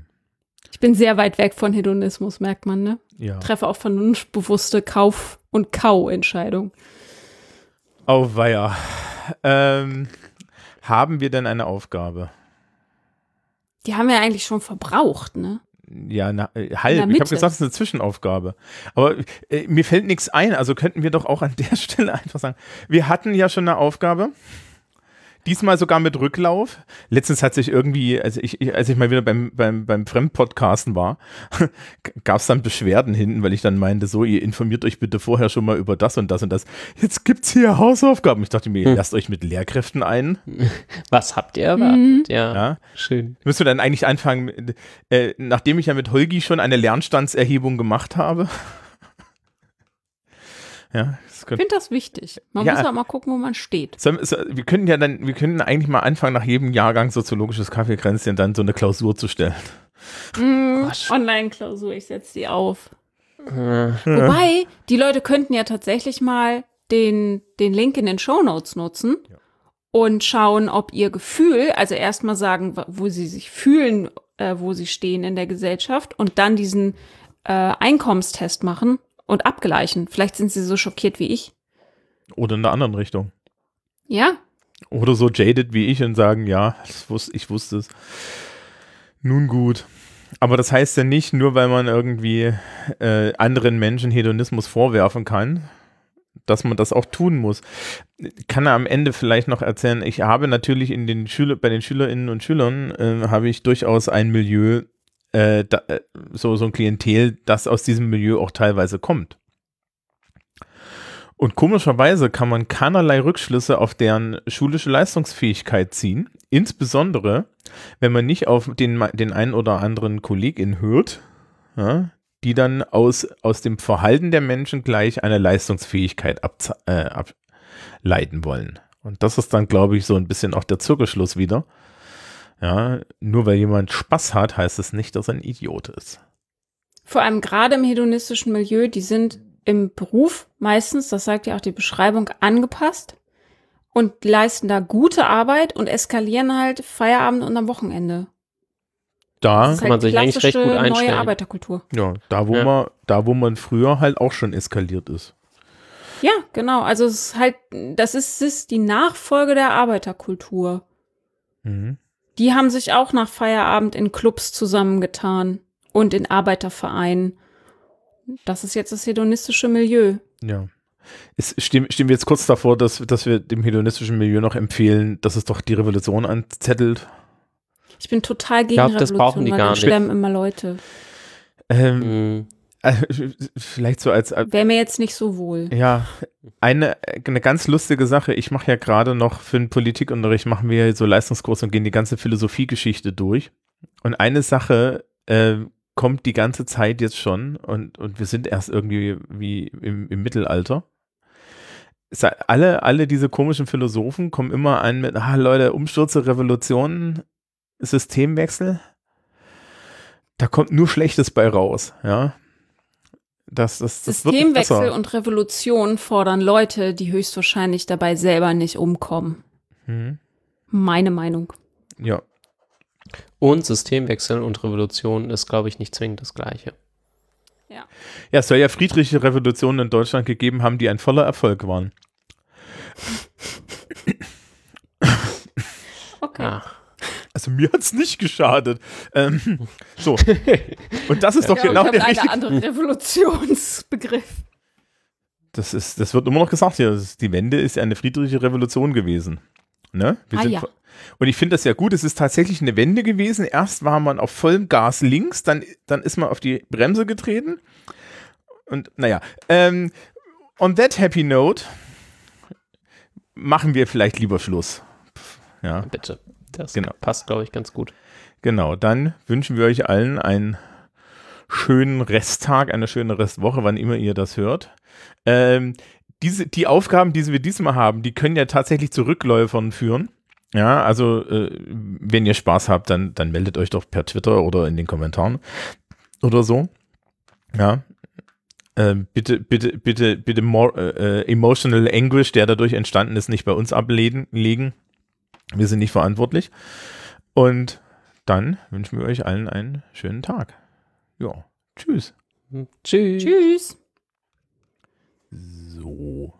Ich bin sehr weit weg von Hedonismus, merkt man, ne? Ja. Treffe auch vernunftbewusste Kauf- und Kau-Entscheidungen. Oh, weia. Ähm, haben wir denn eine Aufgabe? Die haben wir eigentlich schon verbraucht, ne? Ja, na, äh, halb. Ich habe gesagt, es ist eine Zwischenaufgabe. Aber äh, mir fällt nichts ein. Also könnten wir doch auch an der Stelle einfach sagen, wir hatten ja schon eine Aufgabe. Diesmal sogar mit Rücklauf. Letztens hat sich irgendwie, als ich, als ich mal wieder beim, beim, beim Fremdpodcasten war, gab es dann Beschwerden hinten, weil ich dann meinte, so, ihr informiert euch bitte vorher schon mal über das und das und das. Jetzt gibt's hier Hausaufgaben. Ich dachte mir, hm. lasst euch mit Lehrkräften ein. Was habt ihr erwartet? Mhm. Ja, ja, schön. Müsst du dann eigentlich anfangen, äh, nachdem ich ja mit Holgi schon eine Lernstandserhebung gemacht habe. ja, ich finde das wichtig. Man ja, muss auch mal gucken, wo man steht. So, so, wir könnten ja dann, wir könnten eigentlich mal anfangen, nach jedem Jahrgang soziologisches Kaffeekränzchen dann so eine Klausur zu stellen. Mm, Online-Klausur, ich setze die auf. Wobei, die Leute könnten ja tatsächlich mal den, den Link in den Show Notes nutzen ja. und schauen, ob ihr Gefühl, also erstmal sagen, wo sie sich fühlen, äh, wo sie stehen in der Gesellschaft und dann diesen äh, Einkommenstest machen und abgleichen. Vielleicht sind sie so schockiert wie ich. Oder in der anderen Richtung. Ja. Oder so jaded wie ich und sagen, ja, wusste, ich wusste es. Nun gut. Aber das heißt ja nicht, nur weil man irgendwie äh, anderen Menschen Hedonismus vorwerfen kann, dass man das auch tun muss. Kann er am Ende vielleicht noch erzählen, ich habe natürlich in den Schüler, bei den Schülerinnen und Schülern äh, habe ich durchaus ein Milieu, äh, da, äh, so, so ein Klientel, das aus diesem Milieu auch teilweise kommt. Und komischerweise kann man keinerlei Rückschlüsse auf deren schulische Leistungsfähigkeit ziehen, insbesondere wenn man nicht auf den, den einen oder anderen Kollegin hört, ja, die dann aus, aus dem Verhalten der Menschen gleich eine Leistungsfähigkeit äh, ableiten wollen. Und das ist dann, glaube ich, so ein bisschen auch der Zirkelschluss wieder. Ja, nur weil jemand Spaß hat, heißt es nicht, dass er ein Idiot ist. Vor allem gerade im hedonistischen Milieu, die sind im Beruf meistens, das sagt ja auch die Beschreibung, angepasst und leisten da gute Arbeit und eskalieren halt Feierabend und am Wochenende. Da kann halt man sich eigentlich recht gut einstellen. Neue Arbeiterkultur. Ja, da wo ja. man, da wo man früher halt auch schon eskaliert ist. Ja, genau. Also es ist halt, das ist, ist die Nachfolge der Arbeiterkultur. Mhm. Die haben sich auch nach Feierabend in Clubs zusammengetan und in Arbeitervereinen. Das ist jetzt das hedonistische Milieu. Ja. Ist, stehen, stehen wir jetzt kurz davor, dass, dass wir dem hedonistischen Milieu noch empfehlen, dass es doch die Revolution anzettelt? Ich bin total gegen glaub, das brauchen Revolution, die weil gar nicht. sterben immer Leute. Ähm, Hm. Äh, vielleicht so als, als Wäre mir jetzt nicht so wohl. ja, eine, eine ganz lustige Sache. Ich mache ja gerade noch für den Politikunterricht, machen wir so Leistungskurs und gehen die ganze Philosophiegeschichte durch. Und eine Sache äh, kommt die ganze Zeit jetzt schon und, und wir sind erst irgendwie wie im, im Mittelalter. Alle, alle diese komischen Philosophen kommen immer an mit, ah Leute, Umstürze, Revolutionen, Systemwechsel. Da kommt nur Schlechtes bei raus, ja. Das, das, das Systemwechsel besser. und Revolution fordern Leute, die höchstwahrscheinlich dabei selber nicht umkommen. Mhm. Meine Meinung. Ja, Und Systemwechsel und Revolution ist, glaube ich, nicht zwingend das Gleiche. Ja, es soll ja friedliche Revolutionen in Deutschland gegeben haben, die ein voller Erfolg waren. Okay. Ach, Also mir hat es nicht geschadet. Ähm, so. Und das ist doch Ja, genau ich der habe richtige. einen anderen Revolutionsbegriff. Das, ist, das wird immer noch gesagt hier. ist- Die Wende ist eine friedliche Revolution gewesen. Ne? Wir Ah, sind ja. Und ich finde das ja gut. Es ist tatsächlich eine Wende gewesen. Erst war man auf vollem Gas links, dann, dann ist man auf die Bremse getreten. Und naja, ähm, on that happy note machen wir vielleicht lieber Schluss. Ja. bitte. Das Genau. passt, glaube ich, ganz gut. Genau, dann wünschen wir euch allen einen schönen Resttag, eine schöne Restwoche, wann immer ihr das hört. Ähm, diese, die Aufgaben, die wir diesmal haben, die können ja tatsächlich zu Rückläufern führen. Ja, also äh, wenn ihr Spaß habt, dann, dann meldet euch doch per Twitter oder in den Kommentaren oder so. Ja. Ähm, bitte, bitte, bitte, bitte more, äh, emotional anguish, der dadurch entstanden ist, nicht bei uns ablegen. legen. Wir sind nicht verantwortlich. Und dann wünschen wir euch allen einen schönen Tag. Ja, tschüss. Tschüss. Tschüss. So.